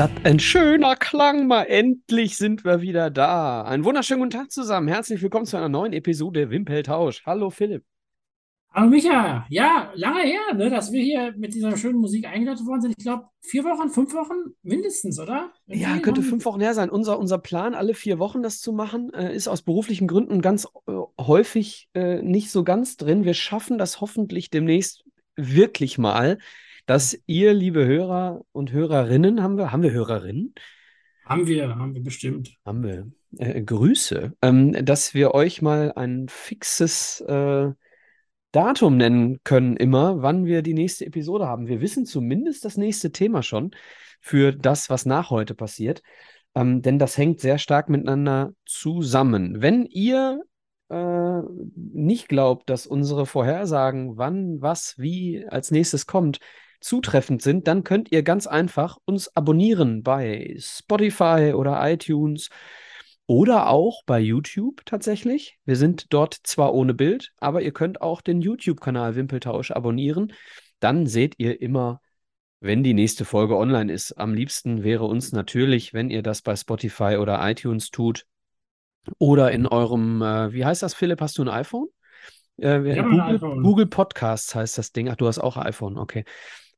Das ein schöner Klang? Mal endlich sind wir wieder da. Einen wunderschönen guten Tag zusammen. Herzlich willkommen zu einer neuen Episode Wimpeltausch. Hallo Philipp. Hallo Micha, ja, lange her, ne, dass wir hier mit dieser schönen Musik eingeladen worden sind. Ich glaube, vier Wochen, fünf Wochen mindestens, oder? Ja, Irgendwie könnte haben- fünf Wochen her sein. Unser, unser Plan, alle vier Wochen das zu machen, äh, ist aus beruflichen Gründen ganz äh, häufig äh, nicht so ganz drin. Wir schaffen das hoffentlich demnächst wirklich mal, dass ihr, liebe Hörer und Hörerinnen, haben wir, haben wir Hörerinnen? Haben wir, haben wir bestimmt. Haben wir. Äh, Grüße, ähm, dass wir euch mal ein fixes äh, Datum nennen können, immer, wann wir die nächste Episode haben. Wir wissen zumindest das nächste Thema schon für das, was nach heute passiert, ähm, denn das hängt sehr stark miteinander zusammen. Wenn ihr äh, nicht glaubt, dass unsere Vorhersagen, wann, was, wie als nächstes kommt, zutreffend sind, dann könnt ihr ganz einfach uns abonnieren bei Spotify oder iTunes oder auch bei YouTube tatsächlich. Wir sind dort zwar ohne Bild, aber ihr könnt auch den YouTube-Kanal Wimpeltausch abonnieren. Dann seht ihr immer, wenn die nächste Folge online ist. Am liebsten wäre uns natürlich, wenn ihr das bei Spotify oder iTunes tut oder in eurem, äh, wie heißt das, Philipp? Hast du ein iPhone? Äh, habe ein Google, iPhone. Google Podcasts heißt das Ding. Ach, du hast auch ein iPhone, okay.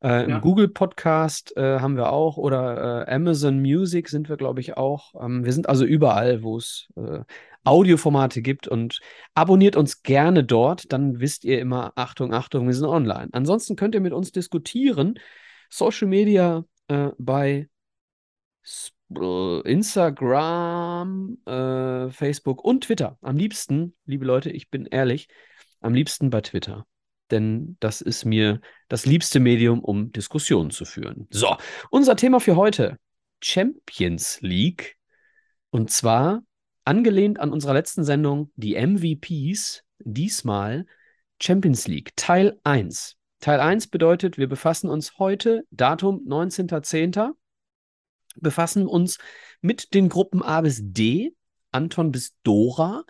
Äh, Im Ja. Google Podcast äh, haben wir auch oder äh, Amazon Music sind wir, glaube ich, auch. Ähm, wir sind also überall, wo es äh, Audioformate gibt und abonniert uns gerne dort, dann wisst ihr immer, Achtung, Achtung, wir sind online. Ansonsten könnt ihr mit uns diskutieren. Social Media äh, bei S- äh, Instagram, äh, Facebook und Twitter. Am liebsten, liebe Leute, ich bin ehrlich, am liebsten bei Twitter. Denn das ist mir das liebste Medium, um Diskussionen zu führen. So, unser Thema für heute: Champions League. Und zwar angelehnt an unserer letzten Sendung, die MVPs, diesmal Champions League, Teil 1. Teil 1 bedeutet, wir befassen uns heute, Datum 19.10., befassen uns mit den Gruppen A bis D, Anton bis Dora,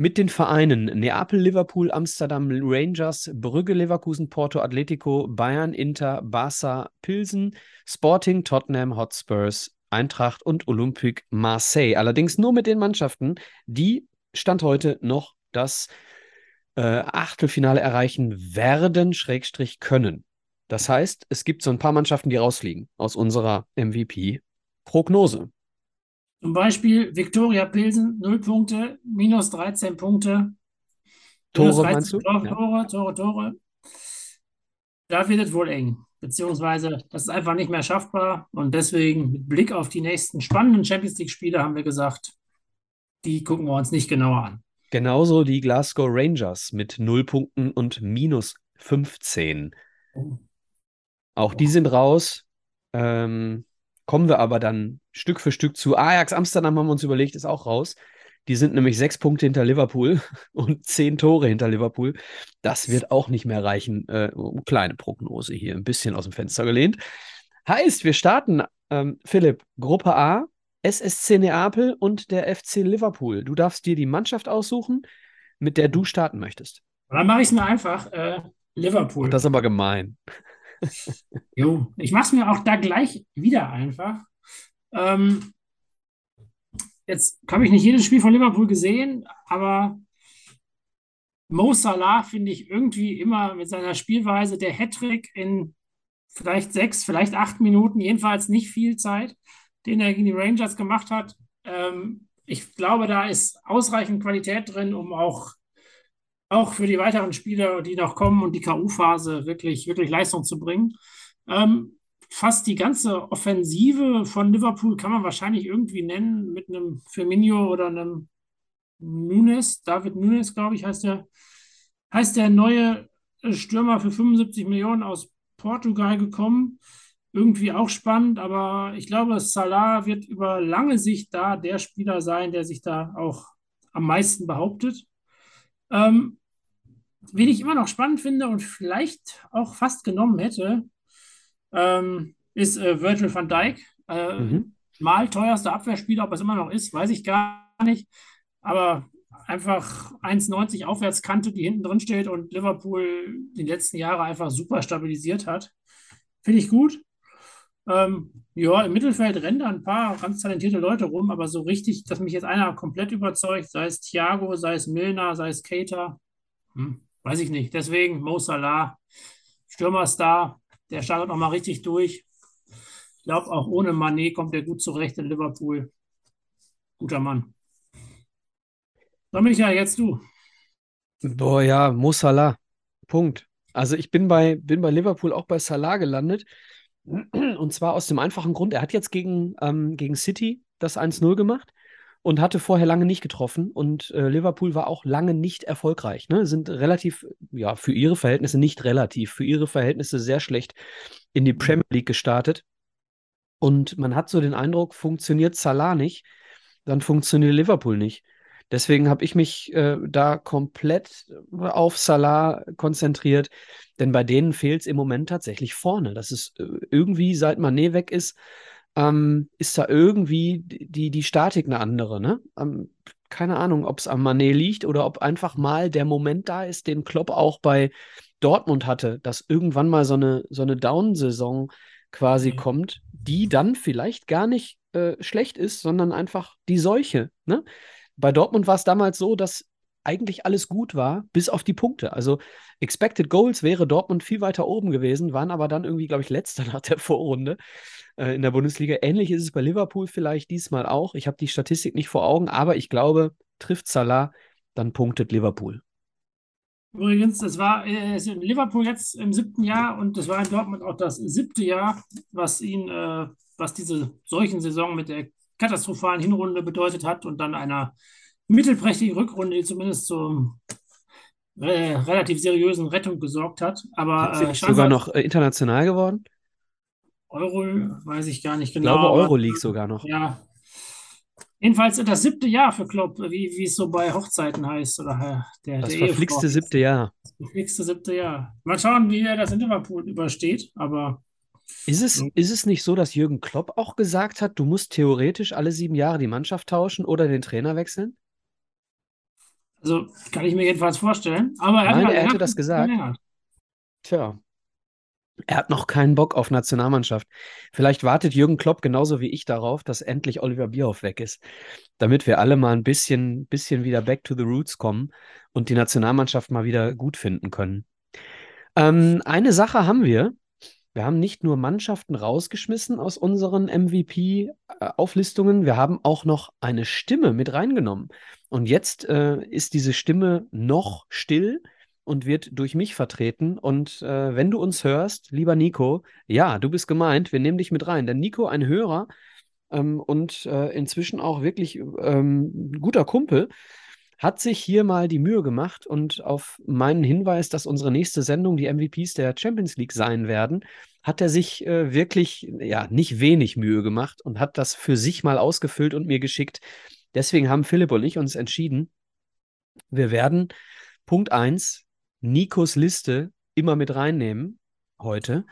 mit den Vereinen Neapel, Liverpool, Amsterdam, Rangers, Brügge, Leverkusen, Porto, Atletico, Bayern, Inter, Barca, Pilsen, Sporting, Tottenham, Hotspurs, Eintracht und Olympique Marseille. Allerdings nur mit den Mannschaften, die Stand heute noch das äh, Achtelfinale erreichen werden, Schrägstrich können. Das heißt, es gibt so ein paar Mannschaften, die rausfliegen aus unserer MVP-Prognose. Zum Beispiel Viktoria Pilsen, 0 Punkte, minus 13 Punkte. Minus Tore 13 meinst du? Tore, Ja. Tore, Tore, Tore. Da wird es wohl eng. Beziehungsweise, das ist einfach nicht mehr schaffbar. Und deswegen, mit Blick auf die nächsten spannenden Champions League-Spiele, haben wir gesagt, die gucken wir uns nicht genauer an. Genauso die Glasgow Rangers mit 0 Punkten und minus 15. Auch die sind raus. Ähm, kommen wir aber dann Stück für Stück zu. Ajax Amsterdam haben wir uns überlegt, ist auch raus. Die sind nämlich sechs Punkte hinter Liverpool und zehn Tore hinter Liverpool. Das wird auch nicht mehr reichen. Äh, kleine Prognose hier, ein bisschen aus dem Fenster gelehnt. Heißt, wir starten, ähm, Philipp, Gruppe A, SSC Neapel und der FC Liverpool. Du darfst dir die Mannschaft aussuchen, mit der du starten möchtest. Und dann mache ich es mir einfach. Äh, Liverpool. Das ist aber gemein. Jo, ich mache es mir auch da gleich wieder einfach. Ähm, jetzt habe ich nicht jedes Spiel von Liverpool gesehen, aber Mo Salah finde ich irgendwie immer mit seiner Spielweise der Hattrick in vielleicht sechs, vielleicht acht Minuten, jedenfalls nicht viel Zeit, den er gegen die Rangers gemacht hat. Ähm, ich glaube, da ist ausreichend Qualität drin, um auch, auch für die weiteren Spiele, die noch kommen und die K.O.-Phase wirklich, wirklich Leistung zu bringen. Ähm, fast die ganze Offensive von Liverpool kann man wahrscheinlich irgendwie nennen mit einem Firmino oder einem Nunes, David Nunes, glaube ich, heißt der, heißt der neue Stürmer für 75 Millionen aus Portugal gekommen. Irgendwie auch spannend, aber ich glaube, Salah wird über lange Sicht da der Spieler sein, der sich da auch am meisten behauptet. Ähm, wen ich immer noch spannend finde und vielleicht auch fast genommen hätte, ähm, ist äh, Virgil van Dijk. Äh, Mhm. Mal teuerster Abwehrspieler, ob es immer noch ist, weiß ich gar nicht. Aber einfach 1,90 Aufwärtskante, die hinten drin steht und Liverpool die letzten Jahre einfach super stabilisiert hat. Finde ich gut. Ähm, ja, im Mittelfeld rennen da ein paar ganz talentierte Leute rum, aber so richtig, dass mich jetzt einer komplett überzeugt, sei es Thiago, sei es Milner, sei es Keita, hm, weiß ich nicht. Deswegen Mo Salah, Stürmerstar, der startet nochmal richtig durch. Ich glaube, auch ohne Mané kommt er gut zurecht in Liverpool. Guter Mann. Dann bin ich ja jetzt du. Boah, ja, Mo Salah. Punkt. Also ich bin bei, bin bei Liverpool auch bei Salah gelandet. Und zwar aus dem einfachen Grund, er hat jetzt gegen, ähm, gegen City das 1-0 gemacht und hatte vorher lange nicht getroffen. Und äh, Liverpool war auch lange nicht erfolgreich. Ne? Sind relativ, ja, für ihre Verhältnisse nicht relativ, für ihre Verhältnisse sehr schlecht in die Premier League gestartet. Und man hat so den Eindruck, funktioniert Salah nicht, dann funktioniert Liverpool nicht. Deswegen habe ich mich äh, da komplett auf Salah konzentriert, denn bei denen fehlt es im Moment tatsächlich vorne. Das ist äh, irgendwie, seit Mané weg ist, ähm, ist da irgendwie die, die Statik eine andere. Ne? Ähm, keine Ahnung, ob es am Mané liegt oder ob einfach mal der Moment da ist, den Klopp auch bei Dortmund hatte, dass irgendwann mal so eine, so eine Down-Saison quasi mhm. kommt, die dann vielleicht gar nicht äh, schlecht ist, sondern einfach die Seuche. Ne? Bei Dortmund war es damals so, dass eigentlich alles gut war, bis auf die Punkte. Also Expected Goals wäre Dortmund viel weiter oben gewesen, waren aber dann irgendwie, glaube ich, letzter nach der Vorrunde äh, in der Bundesliga. Ähnlich ist es bei Liverpool vielleicht diesmal auch. Ich habe die Statistik nicht vor Augen, aber ich glaube, trifft Salah, dann punktet Liverpool. Übrigens, das war äh, in Liverpool jetzt im siebten Jahr und das war in Dortmund auch das siebte Jahr, was ihn, äh, was diese solchen Saison mit der katastrophalen Hinrunde bedeutet hat und dann einer mittelprächtigen Rückrunde, die zumindest zur äh, relativ seriösen Rettung gesorgt hat. Aber äh, sogar noch äh, international geworden? Euro weiß ich gar nicht genau. Ich glaube, Euroleague sogar noch. Ja. Jedenfalls das siebte Jahr für Klopp, wie, wie es so bei Hochzeiten heißt. Oder äh, der, das der verflixte siebte Jahr. Das verflixte siebte Jahr. Mal schauen, wie er das in Liverpool übersteht. Aber ist es, hm. ist es nicht so, dass Jürgen Klopp auch gesagt hat, du musst theoretisch alle sieben Jahre die Mannschaft tauschen oder den Trainer wechseln? Also kann ich mir jedenfalls vorstellen. Aber er, Nein, hat, er hätte das gesagt. Tja. Er hat noch keinen Bock auf Nationalmannschaft. Vielleicht wartet Jürgen Klopp genauso wie ich darauf, dass endlich Oliver Bierhoff weg ist, damit wir alle mal ein bisschen, bisschen wieder back to the roots kommen und die Nationalmannschaft mal wieder gut finden können. Ähm, eine Sache haben wir, wir haben nicht nur Mannschaften rausgeschmissen aus unseren MVP-Auflistungen, wir haben auch noch eine Stimme mit reingenommen. Und jetzt äh, ist diese Stimme noch still und wird durch mich vertreten. Und äh, wenn du uns hörst, lieber Nico, ja, du bist gemeint, wir nehmen dich mit rein. Denn Nico, ein Hörer ähm, und äh, inzwischen auch wirklich ähm, guter Kumpel, hat sich hier mal die Mühe gemacht und auf meinen Hinweis, dass unsere nächste Sendung die MVPs der Champions League sein werden, hat er sich äh, wirklich ja nicht wenig Mühe gemacht und hat das für sich mal ausgefüllt und mir geschickt. Deswegen haben Philipp und ich uns entschieden, wir werden Punkt 1 Nikos Liste immer mit reinnehmen heute.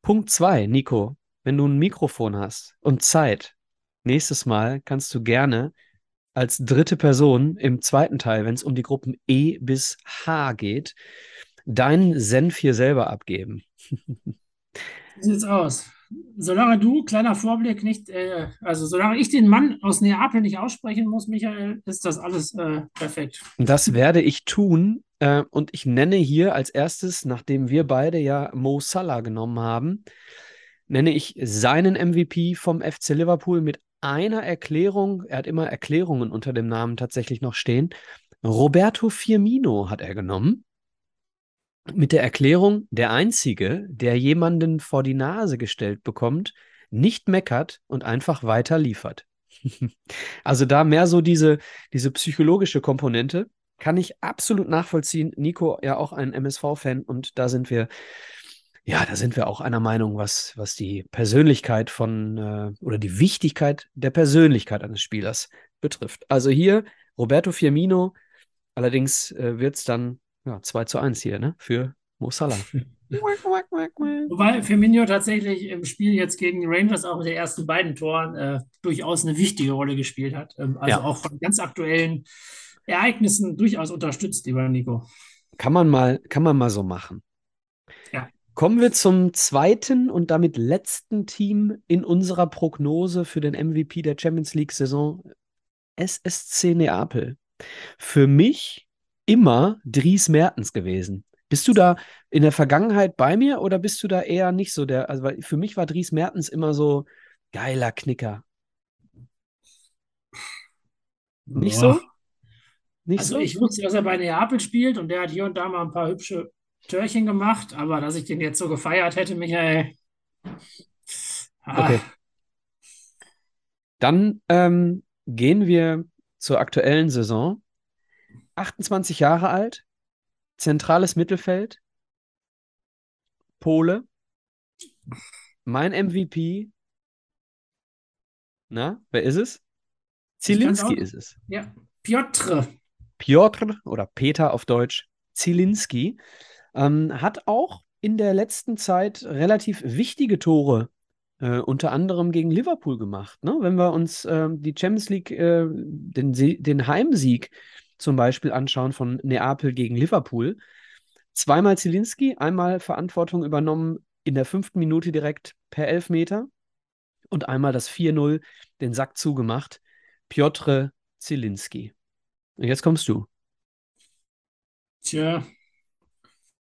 Punkt 2, Nico, wenn du ein Mikrofon hast und Zeit, nächstes Mal kannst du gerne als dritte Person im zweiten Teil, wenn es um die Gruppen E bis H geht, deinen Senf hier selber abgeben. Wie sieht's aus? Solange du, kleiner Vorblick, nicht, äh, also solange ich den Mann aus Neapel nicht aussprechen muss, Michael, ist das alles äh, perfekt. Das werde ich tun. Äh, und ich nenne hier als erstes, nachdem wir beide ja Mo Salah genommen haben, nenne ich seinen MVP vom FC Liverpool mit einer Erklärung, er hat immer Erklärungen unter dem Namen tatsächlich noch stehen. Roberto Firmino hat er genommen. Mit der Erklärung, der Einzige, der jemanden vor die Nase gestellt bekommt, nicht meckert und einfach weiter liefert. also da mehr so diese, diese psychologische Komponente kann ich absolut nachvollziehen. Nico ja auch ein MSV-Fan und da sind wir ja, da sind wir auch einer Meinung, was, was die Persönlichkeit von äh, oder die Wichtigkeit der Persönlichkeit eines Spielers betrifft. Also hier Roberto Firmino, allerdings äh, wird es dann ja, 2 zu 1 hier, ne? Für Mo Salah. Wobei Firmino tatsächlich im Spiel jetzt gegen die Rangers auch mit den ersten beiden Toren äh, durchaus eine wichtige Rolle gespielt hat. Ähm, also ja. auch von ganz aktuellen Ereignissen durchaus unterstützt, lieber Nico. Kann man mal, kann man mal so machen. Ja. Kommen wir zum zweiten und damit letzten Team in unserer Prognose für den MVP der Champions League-Saison, SSC Neapel. Für mich immer Dries Mertens gewesen. Bist du da in der Vergangenheit bei mir oder bist du da eher nicht so der? Also für mich war Dries Mertens immer so geiler Knicker. Nicht Boah. so? Nicht Also so? ich wusste, dass er bei Neapel spielt und der hat hier und da mal ein paar hübsche Törchen gemacht, aber dass ich den jetzt so gefeiert hätte, Michael. Ah, Okay. Dann ähm, gehen wir zur aktuellen Saison. 28 Jahre alt, zentrales Mittelfeld, Pole, mein MVP. Na, wer ist es? Zielinski ist es. ja, Piotr. Piotr oder Peter auf Deutsch, Zielinski, ähm, hat auch in der letzten Zeit relativ wichtige Tore, äh, unter anderem gegen Liverpool gemacht. Ne? Wenn wir uns ähm, die Champions League, äh, den, den Heimsieg zum Beispiel anschauen von Neapel gegen Liverpool, zweimal Zielinski, einmal Verantwortung übernommen in der fünften Minute direkt per Elfmeter und einmal das 4-0 den Sack zugemacht. Piotr Zielinski. Und jetzt kommst du. Tja,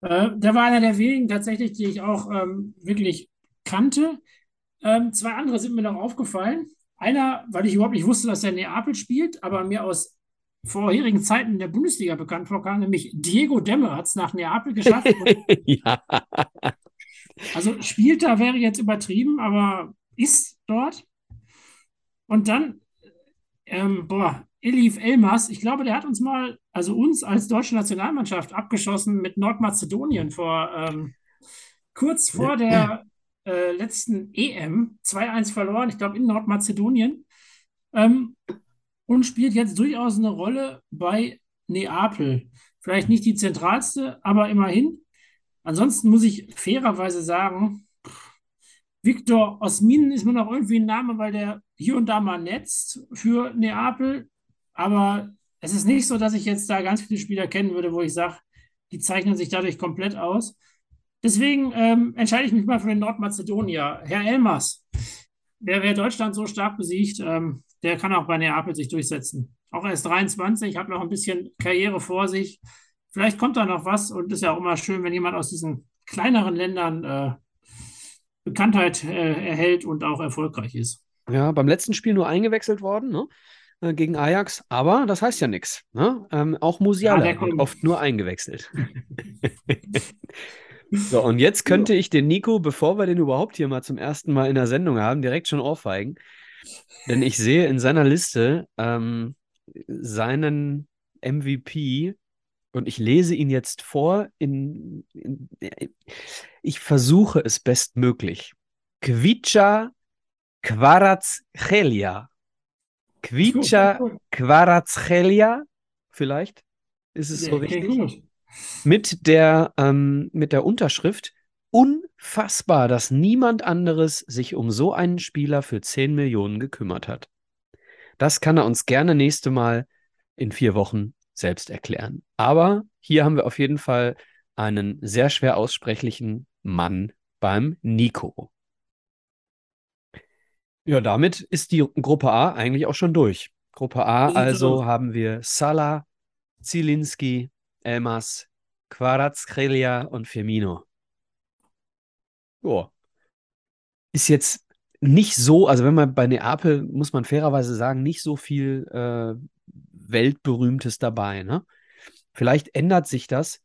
äh, der war einer der wenigen tatsächlich, die ich auch ähm, wirklich kannte. Ähm, zwei andere sind mir noch aufgefallen. Einer, weil ich überhaupt nicht wusste, dass er in Neapel spielt, aber mir aus vorherigen Zeiten in der Bundesliga bekannt vorkam, nämlich Diego Demme hat es nach Neapel geschafft. Ja. also spielt da wäre jetzt übertrieben, aber ist dort. Und dann, ähm, boah, Elif Elmas, ich glaube, der hat uns mal, also uns als deutsche Nationalmannschaft abgeschossen mit Nordmazedonien vor, ähm, kurz vor der äh, letzten EM, 2-1 verloren, ich glaube in Nordmazedonien, ähm, und spielt jetzt durchaus eine Rolle bei Neapel. Vielleicht nicht die zentralste, aber immerhin. Ansonsten muss ich fairerweise sagen, Viktor Osmin ist mir noch irgendwie ein Name, weil der hier und da mal netzt für Neapel. Aber es ist nicht so, dass ich jetzt da ganz viele Spieler kennen würde, wo ich sage, die zeichnen sich dadurch komplett aus. Deswegen ähm, entscheide ich mich mal für den Nordmazedonier. Herr Elmas, wer, wer Deutschland so stark besiegt, ähm, der kann auch bei Neapel sich durchsetzen. Auch erst 23, hat noch ein bisschen Karriere vor sich. Vielleicht kommt da noch was und ist ja auch immer schön, wenn jemand aus diesen kleineren Ländern äh, Bekanntheit äh, erhält und auch erfolgreich ist. Ja, beim letzten Spiel nur eingewechselt worden, ne? Äh, Gegen Ajax, aber das heißt ja nichts. Ne? Ähm, auch Musiala Ja, wird oft nur eingewechselt. So, und jetzt könnte ich den Nico, bevor wir den überhaupt hier mal zum ersten Mal in der Sendung haben, direkt schon ohrfeigen. Denn ich sehe in seiner Liste ähm, seinen MVP und ich lese ihn jetzt vor in, in ich versuche es bestmöglich. Kvicha Kvaratskhelia. Kvicha Kvaratskhelia, vielleicht ist es so richtig. Mit der, ähm, mit der Unterschrift unfassbar, dass niemand anderes sich um so einen Spieler für 10 Millionen gekümmert hat. Das kann er uns gerne nächste Mal in vier Wochen selbst erklären. Aber hier haben wir auf jeden Fall einen sehr schwer aussprechlichen Mann beim Nico. Ja, damit ist die Gruppe A eigentlich auch schon durch. Gruppe A also haben wir Salah, Zielinski, Elmas, Kvaratskhelia und Firmino. Ja. Ist jetzt nicht so, also wenn man bei Neapel, muss man fairerweise sagen, nicht so viel äh, Weltberühmtes dabei, ne? Vielleicht ändert sich das,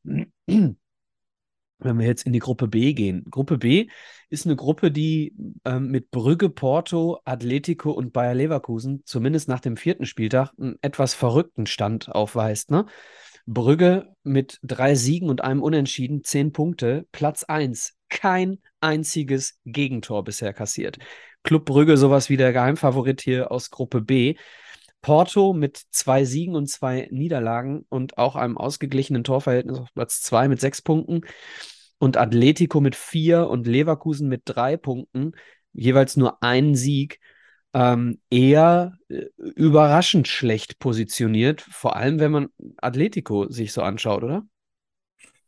wenn wir jetzt in die Gruppe B gehen. Gruppe B ist eine Gruppe, die ähm, mit Brügge, Porto, Atletico und Bayer Leverkusen, zumindest nach dem vierten Spieltag, einen etwas verrückten Stand aufweist, ne? Brügge mit drei Siegen und einem Unentschieden, zehn Punkte, Platz 1. Kein einziges Gegentor bisher kassiert. Club Brügge sowas wie der Geheimfavorit hier aus Gruppe B. Porto mit zwei Siegen und zwei Niederlagen und auch einem ausgeglichenen Torverhältnis auf Platz 2 mit sechs Punkten. Und Atletico mit vier und Leverkusen mit drei Punkten, jeweils nur einen Sieg ähm, eher äh, überraschend schlecht positioniert, vor allem wenn man Atletico sich so anschaut, oder?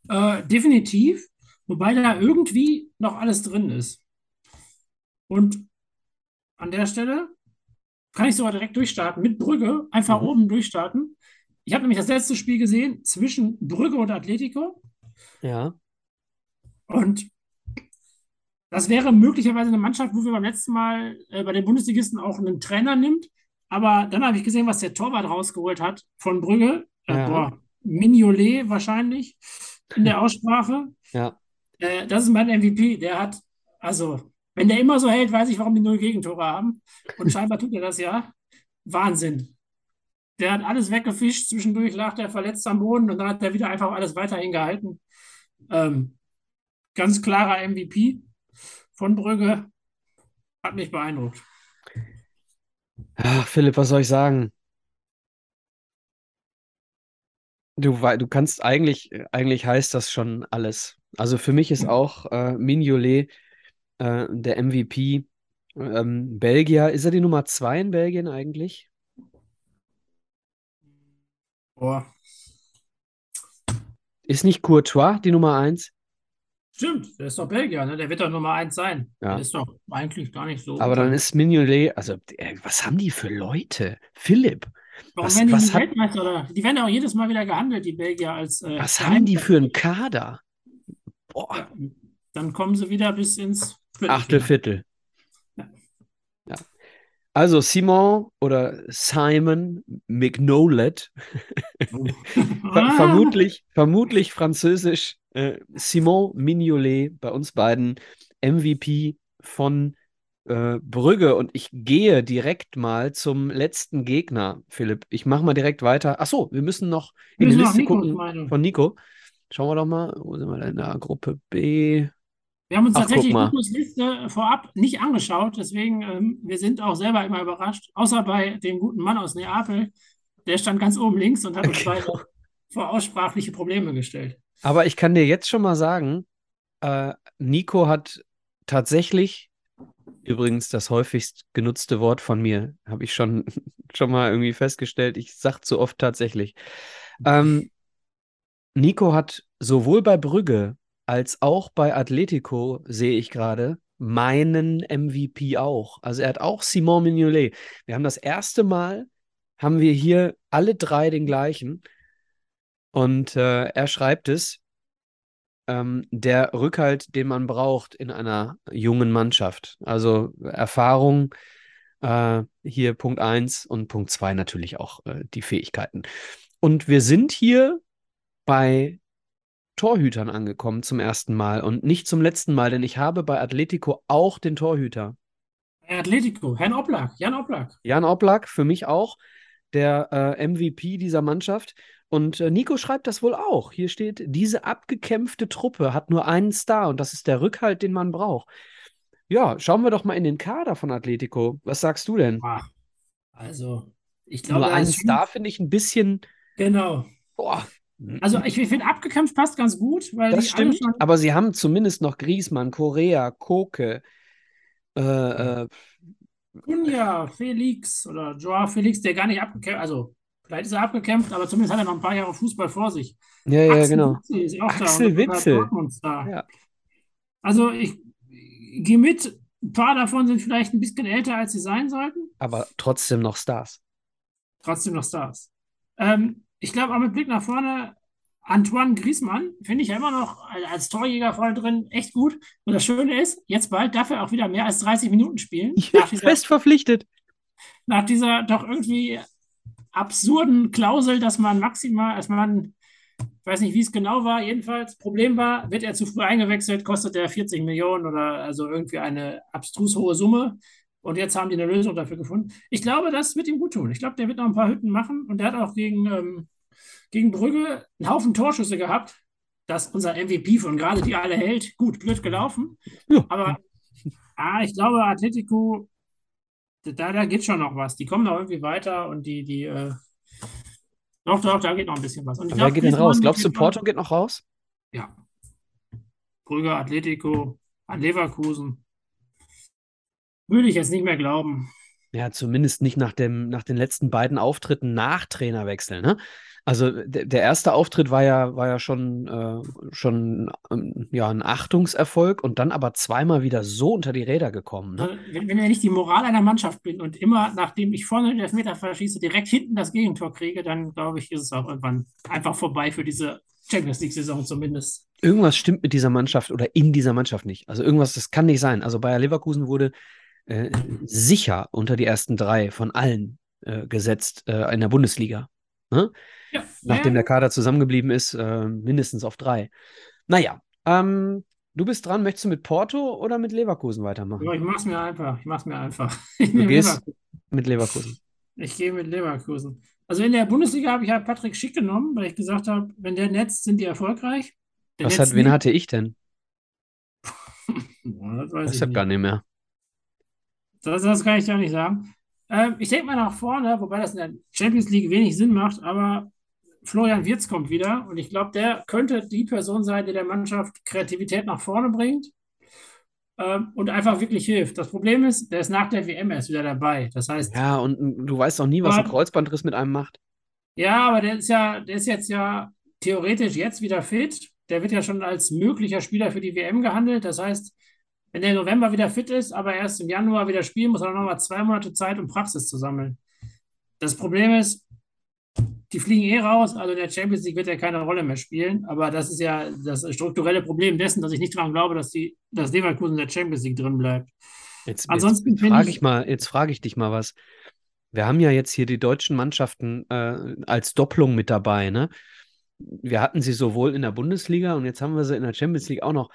Äh, definitiv. wobei da irgendwie noch alles drin ist. Und an der Stelle kann ich sogar direkt durchstarten mit Brügge, einfach Mhm. oben durchstarten. Ich habe nämlich das letzte Spiel gesehen zwischen Brügge und Atletico Ja. Und das wäre möglicherweise eine Mannschaft, wo wir beim letzten Mal äh, bei den Bundesligisten auch einen Trainer nimmt. Aber dann habe ich gesehen, was der Torwart rausgeholt hat von Brügge. Äh, Ja. boah, Mignolet wahrscheinlich in der Aussprache. Ja. Äh, das ist mein MVP. Der hat, also, wenn der immer so hält, weiß ich, warum die null Gegentore haben. Und scheinbar tut er das ja. Wahnsinn. Der hat alles weggefischt. Zwischendurch lag der verletzt am Boden und dann hat er wieder einfach alles weiterhin gehalten. Ähm, ganz klarer MVP von Brügge. Hat mich beeindruckt. Ach, Philipp, was soll ich sagen? Du, du kannst eigentlich, eigentlich heißt das schon alles. Also für mich ist auch äh, Mignolet äh, der MVP. Ähm, Belgier, ist er die Nummer zwei in Belgien eigentlich? Boah. Ist nicht Courtois die Nummer eins? Stimmt, der ist doch Belgier, ne? Der wird doch Nummer eins sein. Ja. Der ist doch eigentlich gar nicht so. Aber dann ist Mignolet, also äh, was haben die für Leute? Philipp, Warum was, werden die was hat, Weltmeister? Oder? Die werden ja auch jedes Mal wieder gehandelt, die Belgier, als äh, was haben die für einen Kader? Boah, Ja, dann kommen sie wieder bis ins Achtel, Viertelfinale. Viertel. Ja. Ja. Also Simon oder Simon Mignolet, ver Ah, vermutlich, vermutlich französisch, äh, Simon Mignolet, bei uns beiden MVP von äh, Brügge. Und ich gehe direkt mal zum letzten Gegner, Philipp. Ich mache mal direkt weiter. Ach so, wir müssen noch wir in die müssen noch Liste gucken von Nico. Schauen wir doch mal, wo sind wir denn da? Gruppe B. Wir haben uns Ach, tatsächlich. Nikos Liste vorab nicht angeschaut, deswegen ähm, wir sind auch selber immer überrascht, außer bei dem guten Mann aus Neapel. Der stand ganz oben links und hat uns Genau. beide vor aussprachliche Probleme gestellt. Aber ich kann dir jetzt schon mal sagen, äh, Nico hat tatsächlich, übrigens das häufigst genutzte Wort von mir, habe ich schon, schon mal irgendwie festgestellt, ich sage zu oft tatsächlich. Ähm, Nico hat sowohl bei Brügge als auch bei Atletico, sehe ich gerade, meinen MVP auch. Also er hat auch Simon Mignolet. Wir haben das erste Mal, haben wir hier alle drei den gleichen. Und äh, er schreibt es, ähm, der Rückhalt, den man braucht in einer jungen Mannschaft. Also Erfahrung, äh, hier Punkt 1 und Punkt 2 natürlich auch äh, die Fähigkeiten. Und wir sind hier bei Torhütern angekommen zum ersten Mal und nicht zum letzten Mal, denn ich habe bei Atletico auch den Torhüter. Atletico, Herrn Oblak, Jan Oblak. Jan Oblak, für mich auch der äh, MVP dieser Mannschaft. Und äh, Nico schreibt das wohl auch. Hier steht, diese abgekämpfte Truppe hat nur einen Star und das ist der Rückhalt, den man braucht. Ja, schauen wir doch mal in den Kader von Atletico. Was sagst du denn? Ah, also, ich glaube, Nur einen Star finde ich ein bisschen, Genau. boah, Also, ich, ich finde, abgekämpft passt ganz gut, weil das stimmt, schon. aber sie haben zumindest noch Griezmann, Correa, Koke, äh, äh, Cunha, Felix oder Joao Felix, der gar nicht abgekämpft, also vielleicht ist er abgekämpft, aber zumindest hat er noch ein paar Jahre Fußball vor sich. ja, ja, Axel genau. Witsel ist auch da Axel paar Witsel. Dortmund-Star. Ja. Also ich gehe mit, ein paar davon sind vielleicht ein bisschen älter, als sie sein sollten, Aber trotzdem noch Stars. trotzdem noch Stars. Ähm, ich glaube auch mit Blick nach vorne, Antoine Griezmann finde ich ja immer noch als Torjäger vorne drin echt gut. Und das Schöne ist, jetzt bald darf er auch wieder mehr als 30 Minuten spielen. Nach dieser Fest verpflichtet. nach dieser doch irgendwie absurden Klausel, dass man maximal, dass man, ich weiß nicht, wie es genau war, jedenfalls, Problem war, wird er zu früh eingewechselt, kostet er 40 Millionen oder also irgendwie eine abstrus hohe Summe. Und jetzt haben die eine Lösung dafür gefunden. Ich glaube, das wird ihm gut tun. Ich glaube, der wird noch ein paar Hütten machen und der hat auch gegen, ähm, gegen Brügge einen Haufen Torschüsse gehabt, dass unser MVP von gerade die alle hält. Gut, blöd gelaufen. Ja. Aber ah, ich glaube, Atletico, da, da geht schon noch was. Die kommen noch irgendwie weiter und die, die, äh, doch, doch, da geht noch ein bisschen was. Und ich Wer glaube, geht denn raus? Glaubst du, Porto geht noch raus? Ja. Brügge, Atletico, an Leverkusen. Würde ich jetzt nicht mehr glauben. Ja, zumindest nicht nach dem, nach den letzten beiden Auftritten nach Trainerwechsel, ne? Also der, erste Auftritt war ja, war ja schon, äh, schon ähm, ja, ein Achtungserfolg und dann aber zweimal wieder so unter die Räder gekommen. Ne? Also, wenn, wenn ich die Moral einer Mannschaft bin und immer, nachdem ich vorne den Elfmeter verschieße, direkt hinten das Gegentor kriege, dann glaube ich, ist es auch irgendwann einfach vorbei für diese Champions League-Saison zumindest. Irgendwas stimmt mit dieser Mannschaft oder in dieser Mannschaft nicht. Also irgendwas, das kann nicht sein. Also Bayer Leverkusen wurde äh, sicher unter die ersten drei von allen äh, gesetzt äh, in der Bundesliga. Ne? Ja, Nachdem der Kader zusammengeblieben ist, äh, mindestens auf drei. Naja, ähm, du bist dran. Möchtest du mit Porto oder mit Leverkusen weitermachen? Ja, ich mach's mir einfach. Ich mach's mir einfach. Ich Du gehst Leverkusen. mit Leverkusen. Ich gehe mit Leverkusen. Also in der Bundesliga habe ich halt Patrick Schick genommen, weil ich gesagt habe, wenn der netzt, sind die erfolgreich. Der Was hat, wen nicht. hatte ich denn? Boah, das weiß Ich ich nicht. gar nicht mehr. Das, das kann ich ja nicht sagen. Ähm, ich denke mal nach vorne, wobei das in der Champions League wenig Sinn macht, aber Florian Wirtz kommt wieder und ich glaube, der könnte die Person sein, die der Mannschaft Kreativität nach vorne bringt ähm, und einfach wirklich hilft. Das Problem ist, der ist nach der WM erst wieder dabei. Das heißt, Ja, und du weißt auch nie, was ein Kreuzbandriss mit einem macht. ja, aber der ist ja, der ist jetzt ja theoretisch jetzt wieder fit. Der wird ja schon als möglicher Spieler für die WM gehandelt. Das heißt, wenn der November wieder fit ist, aber erst im Januar wieder spielen, muss er nochmal zwei Monate Zeit, um Praxis zu sammeln. Das Problem ist, die fliegen eh raus, also in der Champions League wird er keine Rolle mehr spielen. Aber das ist ja das strukturelle Problem dessen, dass ich nicht daran glaube, dass, die, dass Leverkusen in der Champions League drin bleibt. Jetzt, Ansonsten jetzt frage ich, ich mal, jetzt frage ich dich mal was. Wir haben ja jetzt hier die deutschen Mannschaften äh, als Doppelung mit dabei, ne? Wir hatten sie sowohl in der Bundesliga und jetzt haben wir sie in der Champions League auch noch.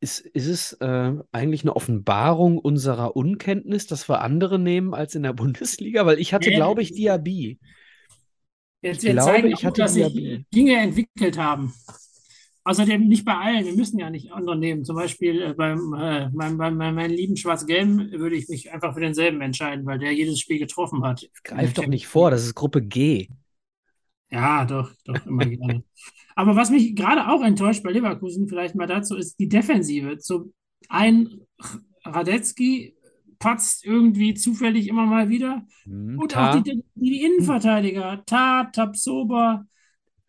Ist, ist es äh, eigentlich eine Offenbarung unserer Unkenntnis, dass wir andere nehmen als in der Bundesliga? Weil ich hatte, glaube ich, Diaby. jetzt, Ich wir glaube, zeigen ich auch, hatte dass sich Diaby. Dinge entwickelt haben. Außerdem nicht bei allen, wir müssen ja nicht andere nehmen. Zum Beispiel äh, beim, äh, beim, beim, bei meinem lieben Schwarz-Gelben würde ich mich einfach für denselben entscheiden, weil der jedes Spiel getroffen hat Greif doch nicht vor, das ist Gruppe G. Ja, doch, doch, immer gerne. Aber was mich gerade auch enttäuscht bei Leverkusen, vielleicht mal dazu, ist die Defensive. So ein Radetzky patzt irgendwie zufällig immer mal wieder. Hm, Und auch die, die, Innenverteidiger, Ta, Tapsoba,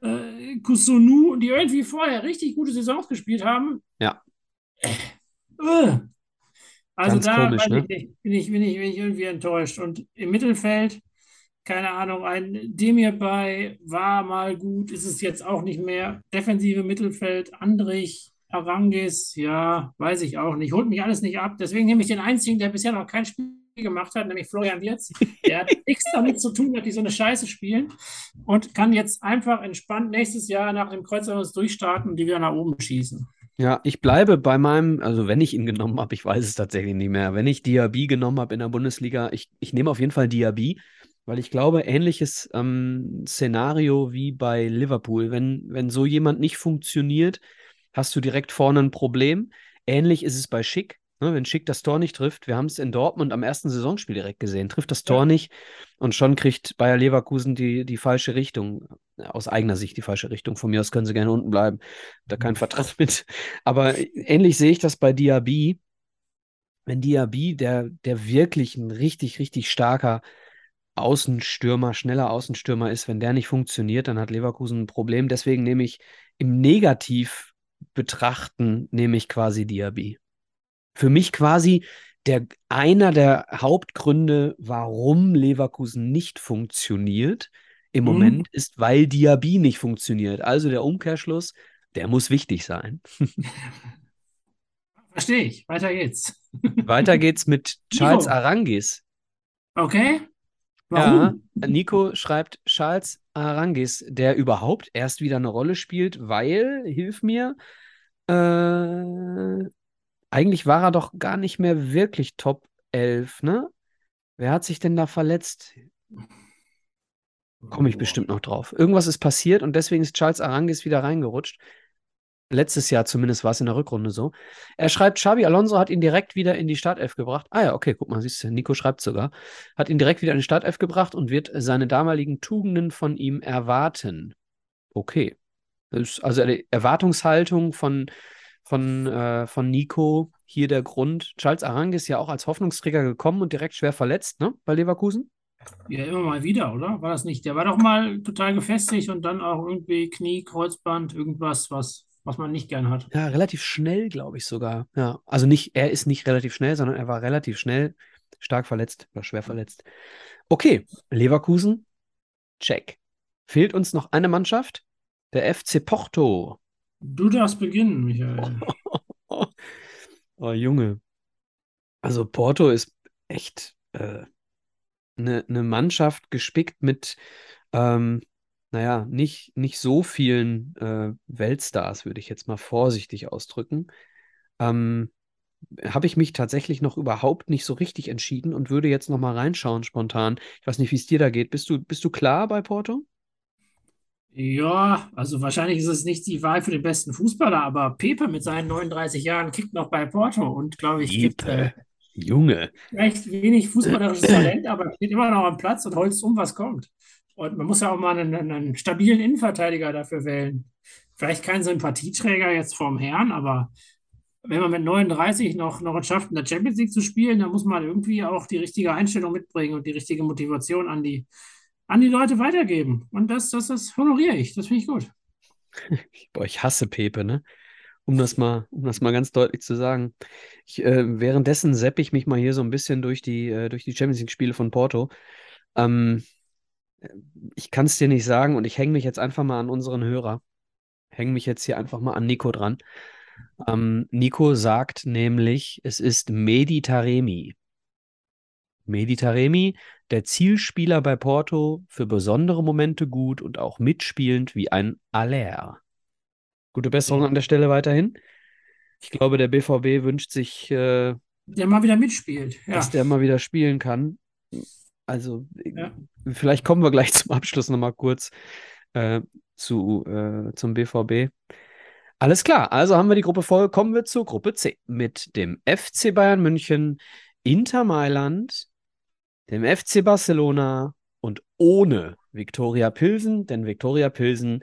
äh, Kusunu, die irgendwie vorher richtig gute Saisons gespielt haben. Ja, Äh. Also ganz da komisch, ne? ich bin ich, bin ich, bin ich irgendwie enttäuscht. Und im Mittelfeld, keine Ahnung, ein Demir bei war mal gut, ist es jetzt auch nicht mehr. Defensive Mittelfeld, Andrich, Arangis, ja, weiß ich auch nicht. Holt mich alles nicht ab. Deswegen nehme ich den einzigen, der bisher noch kein Spiel gemacht hat, nämlich Florian Wirtz. Der hat nichts damit zu tun, dass die so eine Scheiße spielen und kann jetzt einfach entspannt nächstes Jahr nach dem Kreuzerhus durchstarten und die wieder nach oben schießen. Ja, ich bleibe bei meinem, also wenn ich ihn genommen habe, ich weiß es tatsächlich nicht mehr. Wenn ich Diaby genommen habe in der Bundesliga, ich, ich nehme auf jeden Fall Diaby, weil ich glaube, ähnliches ähm, Szenario wie bei Liverpool. Wenn, wenn so jemand nicht funktioniert, hast du direkt vorne ein Problem. Ähnlich ist es bei Schick. Ne, wenn Schick das Tor nicht trifft, wir haben es in Dortmund am ersten Saisonspiel direkt gesehen, trifft das Tor Ja. nicht und schon kriegt Bayer Leverkusen die, die falsche Richtung, aus eigener Sicht die falsche Richtung. Von mir aus können sie gerne unten bleiben, da kein Vertrag mit. Aber ähnlich sehe ich das bei Diaby. Wenn Diaby, der, der wirklich ein richtig, richtig starker Außenstürmer, schneller Außenstürmer ist, wenn der nicht funktioniert, dann hat Leverkusen ein Problem. Deswegen nehme ich im Negativ betrachten, nehme ich quasi Diaby. Für mich quasi der, einer der Hauptgründe, warum Leverkusen nicht funktioniert im Mhm. Moment, ist, weil Diaby nicht funktioniert. Also der Umkehrschluss, der muss wichtig sein. Verstehe ich. Weiter geht's. Weiter geht's mit Charles Arangis. okay? Ja, Warum? Nico schreibt Charles Arangis, der überhaupt erst wieder eine Rolle spielt, weil, hilf mir, äh, eigentlich war er doch gar nicht mehr wirklich Top 11, ne? Wer hat sich denn da verletzt? Komme ich bestimmt noch drauf. Irgendwas ist passiert und deswegen ist Charles Arangis wieder reingerutscht. Letztes Jahr zumindest war es in der Rückrunde so. Er schreibt, Xabi Alonso hat ihn direkt wieder in die Startelf gebracht. Ah ja, okay, guck mal, siehst du, Nico schreibt sogar. Hat ihn direkt wieder in die Startelf gebracht und wird seine damaligen Tugenden von ihm erwarten. Okay. Also eine Erwartungshaltung von, von, äh, von Nico hier der Grund. Charles Arang ist ja auch als Hoffnungsträger gekommen und direkt schwer verletzt, ne, bei Leverkusen. Ja, immer mal wieder, oder? War das nicht? Der war doch mal total gefestigt und dann auch irgendwie Knie, Kreuzband, irgendwas, was, was man nicht gern hat. Ja, relativ schnell, glaube ich sogar. Ja, also nicht, er ist nicht relativ schnell, sondern er war relativ schnell stark verletzt oder schwer verletzt. Okay, Leverkusen, check. Fehlt uns noch eine Mannschaft? Der FC Porto. Du darfst beginnen, Michael. oh, Junge. Also Porto ist echt äh, eine, eine Mannschaft gespickt mit, ähm, naja, nicht, nicht so vielen äh, Weltstars, würde ich jetzt mal vorsichtig ausdrücken. Ähm, habe ich mich tatsächlich noch überhaupt nicht so richtig entschieden und würde jetzt noch mal reinschauen spontan. Ich weiß nicht, wie es dir da geht. Bist du, bist du klar bei Porto? Ja, also wahrscheinlich ist es nicht die Wahl für den besten Fußballer, aber Pepe mit seinen 39 Jahren kickt noch bei Porto und glaube ich, gibt äh, Junge. Recht wenig fußballerisches Talent, aber steht immer noch am Platz und holzt um, was kommt. Und man muss ja auch mal einen, einen stabilen Innenverteidiger dafür wählen. Vielleicht kein Sympathieträger jetzt vorm Herrn, aber wenn man mit 39 noch, noch es schafft, in der Champions League zu spielen, dann muss man irgendwie auch die richtige Einstellung mitbringen und die richtige Motivation an die, an die Leute weitergeben. Und das, das, das honoriere ich. Das finde ich gut. Boah, ich hasse Pepe, ne? Um das mal, um das mal ganz deutlich zu sagen. Ich, äh, währenddessen seppe ich mich mal hier so ein bisschen durch die, äh, durch die Champions League-Spiele von Porto. Ähm, ich kann es dir nicht sagen und ich hänge mich jetzt einfach mal an unseren Hörer. Hänge mich jetzt hier einfach mal an Nico dran. Ähm, Nico sagt nämlich, es ist Meditaremi. Meditaremi, der Zielspieler bei Porto, für besondere Momente gut und auch mitspielend wie ein Aller. Gute Besserung an der Stelle weiterhin. Ich glaube, der BVB wünscht sich, äh, der mal wieder mitspielt, ja. dass der mal wieder spielen kann. Also, ja. vielleicht kommen wir gleich zum Abschluss nochmal kurz äh, zu, äh, zum BVB. Alles klar, also haben wir die Gruppe voll. Kommen wir zur Gruppe C mit dem FC Bayern München, Inter Mailand, dem FC Barcelona und ohne Viktoria Pilsen, denn Viktoria Pilsen,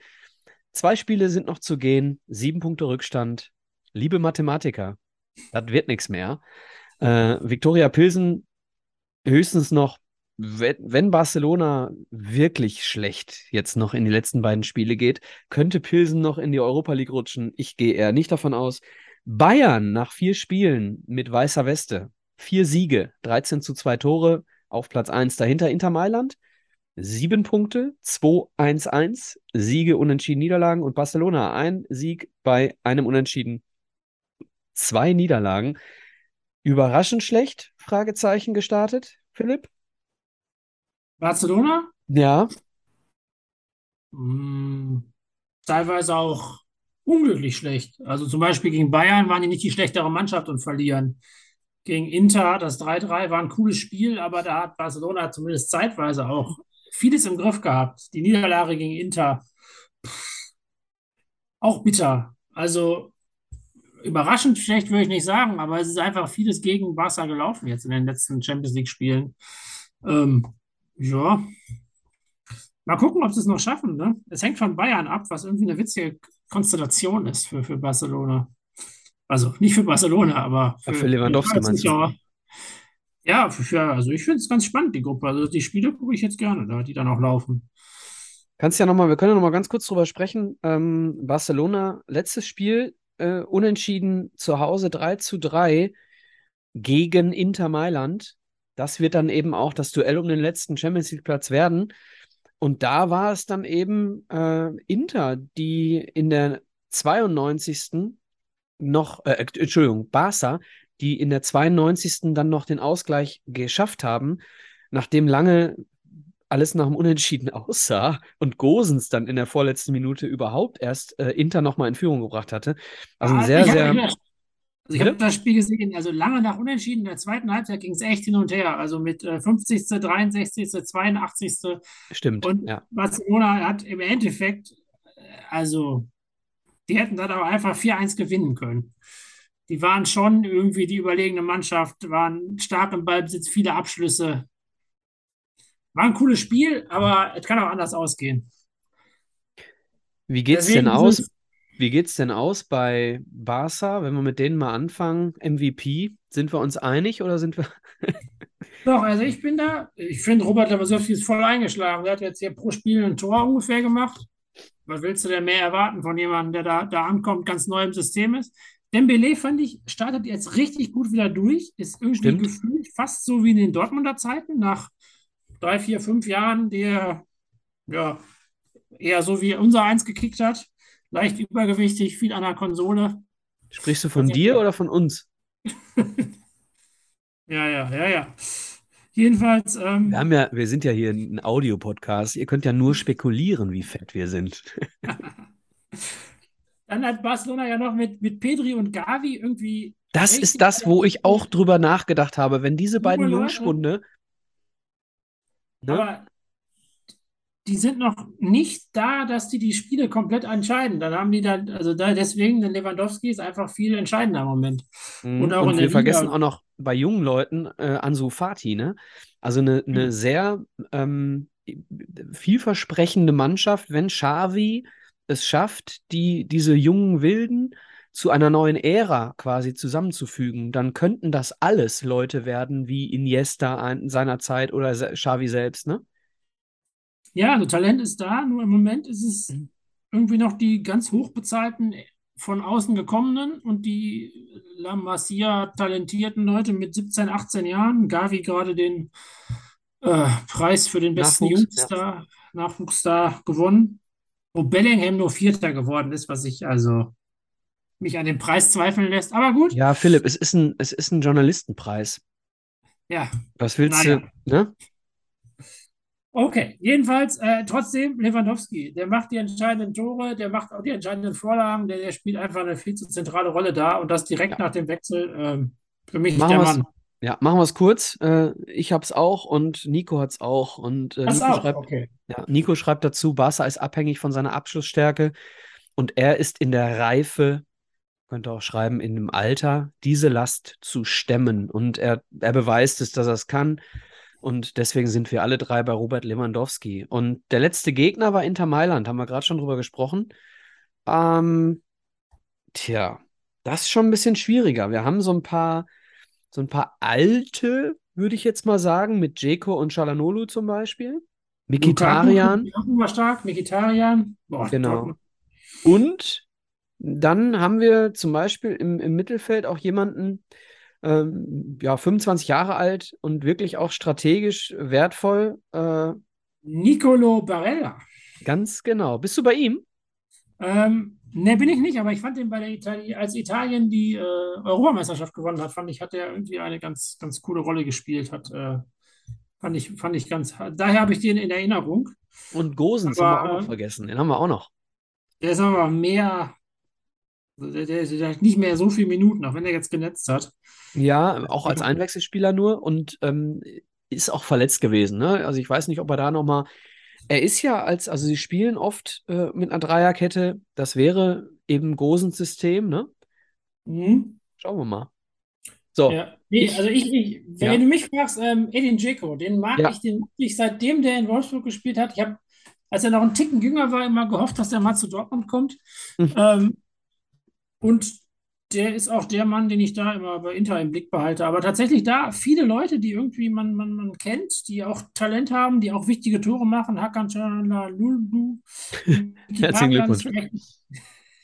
zwei Spiele sind noch zu gehen, sieben Punkte Rückstand. Liebe Mathematiker, das wird nichts mehr. Äh, Viktoria Pilsen höchstens noch wenn, Barcelona wirklich schlecht jetzt noch in die letzten beiden Spiele geht, könnte Pilsen noch in die Europa League rutschen. Ich gehe eher nicht davon aus. Bayern nach vier Spielen mit weißer Weste, vier Siege, 13 zu 2 Tore, auf Platz 1 dahinter Inter Mailand. Sieben Punkte, 2-1-1, Siege, Unentschieden, Niederlagen und Barcelona ein Sieg bei einem Unentschieden. Zwei Niederlagen. Überraschend schlecht? Fragezeichen gestartet, Philipp? Barcelona? Ja. Hm, teilweise auch unglücklich schlecht. Also zum Beispiel gegen Bayern waren die nicht die schlechtere Mannschaft und verlieren. Gegen Inter, das 3-3 war ein cooles Spiel, aber da hat Barcelona zumindest zeitweise auch vieles im Griff gehabt. Die Niederlage gegen Inter, auch bitter. Also überraschend schlecht würde ich nicht sagen, aber es ist einfach vieles gegen Barca gelaufen jetzt in den letzten Champions League-Spielen. Ähm, ja. Mal gucken, ob sie es noch schaffen. Ne? Es hängt von Bayern ab, was irgendwie eine witzige Konstellation ist für, für Barcelona. Also nicht für Barcelona, aber für, für Lewandowski meinst du? Ja, für, für, also ich finde es ganz spannend, die Gruppe. Also die Spiele gucke ich jetzt gerne, da, die dann auch laufen. Kannst ja nochmal, wir können ja nochmal ganz kurz drüber sprechen. Ähm, Barcelona, letztes Spiel, äh, unentschieden zu Hause 3 zu 3 gegen Inter Mailand. Das wird dann eben auch das Duell um den letzten Champions League-Platz werden. Und da war es dann eben äh, Inter, die in der 92. noch, äh, Entschuldigung, Barca, die in der 92. dann noch den Ausgleich geschafft haben, nachdem lange alles nach dem Unentschieden aussah und Gosens dann in der vorletzten Minute überhaupt erst äh, Inter nochmal in Führung gebracht hatte. Also ein ah, sehr, sehr. Also ich habe das Spiel gesehen, also lange nach Unentschieden. In der zweiten Halbzeit ging es echt hin und her. Also mit äh, 50., 63., 82. Stimmt. Und ja. Barcelona hat im Endeffekt, äh, also die hätten dann aber einfach 4-1 gewinnen können. Die waren schon irgendwie die überlegene Mannschaft, waren stark im Ballbesitz, viele Abschlüsse. War ein cooles Spiel, aber es kann auch anders ausgehen. Wie geht es denn aus? Wie geht's denn aus bei Barca, wenn wir mit denen mal anfangen? MVP, sind wir uns einig oder sind wir. Doch, also ich bin da. Ich finde, Robert Lewandowski ist voll eingeschlagen. Der hat jetzt hier pro Spiel ein Tor ungefähr gemacht. Was willst du denn mehr erwarten von jemandem, der da, da ankommt, ganz neu im System ist? Dembele, fand ich, startet jetzt richtig gut wieder durch. Ist irgendwie Stimmt. gefühlt fast so wie in den Dortmunder Zeiten, nach drei, vier, fünf Jahren, die er ja, eher so wie unser eins gekickt hat. Leicht übergewichtig, viel an der Konsole. Sprichst du von dir oder von uns? Ja, ja, ja, ja. Jedenfalls, ähm, Wir haben ja, wir sind ja hier ein Audiopodcast. Ihr könnt ja nur spekulieren, wie fett wir sind. dann hat Barcelona ja noch mit, mit Pedri und Gavi irgendwie. Das ist das, wo ich auch drüber nachgedacht habe. Wenn diese beiden. Jungspunde, ne? Aber die sind noch nicht da, dass die die Spiele komplett entscheiden. Dann haben die dann, also da deswegen, der Lewandowski ist einfach viel entscheidender im Moment. Mhm. Und auch Und wir vergessen auch noch bei jungen Leuten äh, Ansu Fati, ne? Also eine, eine Mhm. sehr ähm, vielversprechende Mannschaft, wenn Xavi es schafft, die, diese jungen Wilden zu einer neuen Ära quasi zusammenzufügen, dann könnten das alles Leute werden wie Iniesta in seiner Zeit oder Xavi selbst, ne? Ja, also Talent ist da, nur im Moment ist es Mhm. irgendwie noch die ganz hochbezahlten von außen gekommenen und die La Masia talentierten Leute mit 17, 18 Jahren. Gavi gerade den äh, Preis für den besten. Jungstar, Nachwuchsstar gewonnen. Wo Bellingham nur Vierter geworden ist, was ich also mich an dem Preis zweifeln lässt. Aber gut, Ja, Philipp, es ist ein, es ist ein Journalistenpreis. ja, Was willst naja. du, ne? Okay, jedenfalls äh, trotzdem Lewandowski, der macht die entscheidenden Tore, der macht auch die entscheidenden Vorlagen, der, der spielt einfach eine viel zu zentrale Rolle da und das direkt Ja. nach dem Wechsel. ähm, für mich Machen der Mann. ja, machen wir es kurz. Äh, ich hab's auch und Nico hat's auch. Und äh, Nico auch, schreibt, okay. ja, Nico schreibt dazu, Barca ist abhängig von seiner Abschlussstärke und er ist in der Reife, könnte auch schreiben, in dem Alter, diese Last zu stemmen. Und er, er beweist es, dass er es kann. Und deswegen sind wir alle drei bei Robert Lewandowski. Und der letzte Gegner war Inter Mailand, haben wir gerade schon drüber gesprochen. Ähm, tja, das ist schon ein bisschen schwieriger. Wir haben so ein paar, so ein paar alte, würde ich jetzt mal sagen, mit Dzeko und Çalhanoğlu zum Beispiel. Auch immer stark, Mkhitaryan. Boah, Genau. Dortmund. Und dann haben wir zum Beispiel im, im Mittelfeld auch jemanden, ähm, ja, 25 Jahre alt und wirklich auch strategisch wertvoll. Äh, Nicolo Barella. ganz genau. Bist du bei ihm? Ähm, ne, bin ich nicht, aber ich fand den bei der Itali als Italien die äh, Europameisterschaft gewonnen hat, fand ich, hat er irgendwie eine ganz, ganz coole Rolle gespielt. Hat, äh, fand ich, fand ich ganz, daher habe ich den in Erinnerung. Und Gosens haben wir Aber, auch noch äh, vergessen. Den haben wir auch noch. Der ist aber mehr, der, der, der hat nicht mehr so viele Minuten, auch wenn er jetzt genetzt hat. Ja, auch als Einwechselspieler nur und ähm, ist auch verletzt gewesen. Ne? Also ich weiß nicht, ob er da nochmal. Er ist ja als, also sie spielen oft äh, mit einer Dreierkette. Das wäre eben Gosens System, ne? Mhm. Schauen wir mal. So, Ja. Nee, also ich, ich wenn Ja. du mich fragst, ähm, Edin Dzeko, den mag Ja. ich, den mag ich seitdem der in Wolfsburg gespielt hat. Ich habe, als er noch ein Ticken jünger war, immer gehofft, dass der mal zu Dortmund kommt. Mhm. Ähm, und der ist auch der Mann, den ich da immer bei Inter im Blick behalte. Aber tatsächlich da viele Leute, die irgendwie man, man, man kennt, die auch Talent haben, die auch wichtige Tore machen. Hakan Çalhanoğlu. Herzlichen Glückwunsch. Ist vielleicht,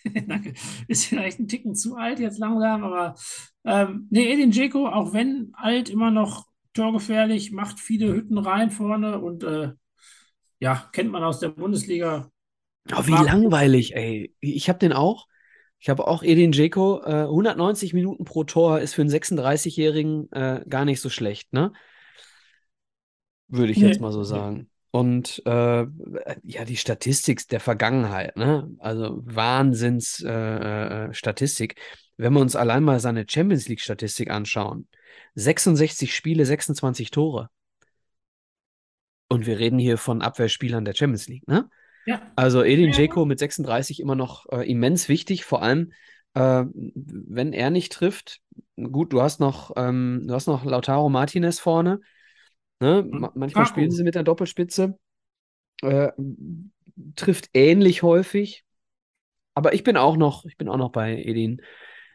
Danke. Ist vielleicht ein Ticken zu alt jetzt langsam, aber ähm, nee, Edin Dzeko, auch wenn alt, immer noch torgefährlich, macht viele Hütten rein vorne und äh, ja, kennt man aus der Bundesliga. Oh, wie langweilig, ey. Ich habe den auch. Ich habe auch Edin Dzeko. Äh, 190 Minuten pro Tor ist für einen 36-Jährigen äh, gar nicht so schlecht, ne? Würde ich Nee. jetzt mal so sagen. Und äh, ja, die Statistik der Vergangenheit, ne? Also Wahnsinns äh, äh, Statistik. Wenn wir uns allein mal seine Champions League-Statistik anschauen, 66 Spiele, 26 Tore. Und wir reden hier von Abwehrspielern der Champions League, ne? Ja, Also Edin. Dzeko mit 36 immer noch äh, immens wichtig, vor allem äh, wenn er nicht trifft. Gut, du hast noch, ähm, du hast noch Lautaro Martinez vorne. Ne? Ma manchmal Lukaku. spielen sie mit der Doppelspitze. Äh, trifft ähnlich häufig. Aber ich bin auch noch, ich bin auch noch bei Edin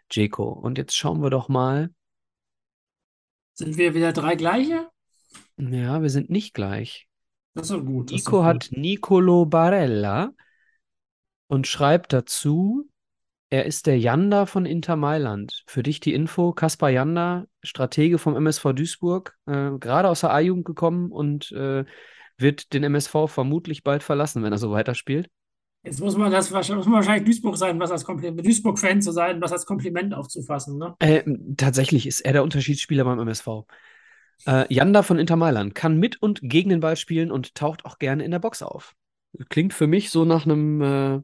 Dzeko. Und jetzt schauen wir doch mal. Sind wir wieder drei gleiche? Ja, wir sind nicht gleich. Das ist doch gut. das ist Nico doch hat gut. Nicolo Barella und schreibt dazu, er ist der Janda von Inter Mailand. Für dich die Info, Kaspar Janda, Stratege vom MSV Duisburg, äh, gerade aus der A-Jugend gekommen und äh, wird den MSV vermutlich bald verlassen, wenn er so weiterspielt. Jetzt muss man das wahrscheinlich, muss man wahrscheinlich Duisburg sein, was als Kompliment, Duisburg-Fan zu sein, was als Kompliment aufzufassen, ne? Äh, tatsächlich ist er der Unterschiedsspieler beim MSV. Äh, Janda von Inter Mailand kann mit und gegen den Ball spielen und taucht auch gerne in der Box auf. Klingt für mich so nach einem, äh,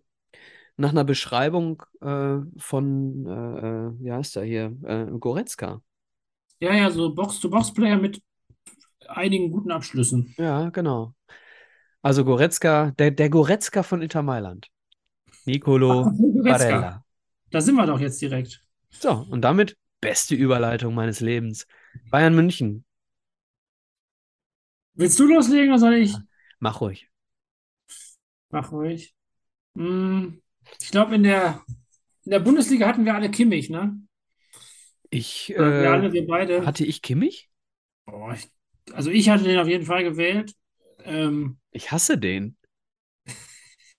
nach einer Beschreibung äh, von, äh, äh, wie heißt er hier, äh, Goretzka. Ja, ja, so Box-to-Box-Player mit einigen guten Abschlüssen. Ja, genau. Also Goretzka, der, der Goretzka von Inter Mailand. Nicolo. Barella. Da sind wir doch jetzt direkt. So, und damit beste Überleitung meines Lebens. Bayern München. Willst du loslegen oder soll ich? Mach ruhig. Mach ruhig. Hm, ich glaube, in der, in der Bundesliga hatten wir alle Kimmich, ne? Ich, Oder wir äh, alle, wir beide. hatte ich Kimmich? Boah, ich, also ich hatte den auf jeden Fall gewählt. Ähm, Ich hasse den.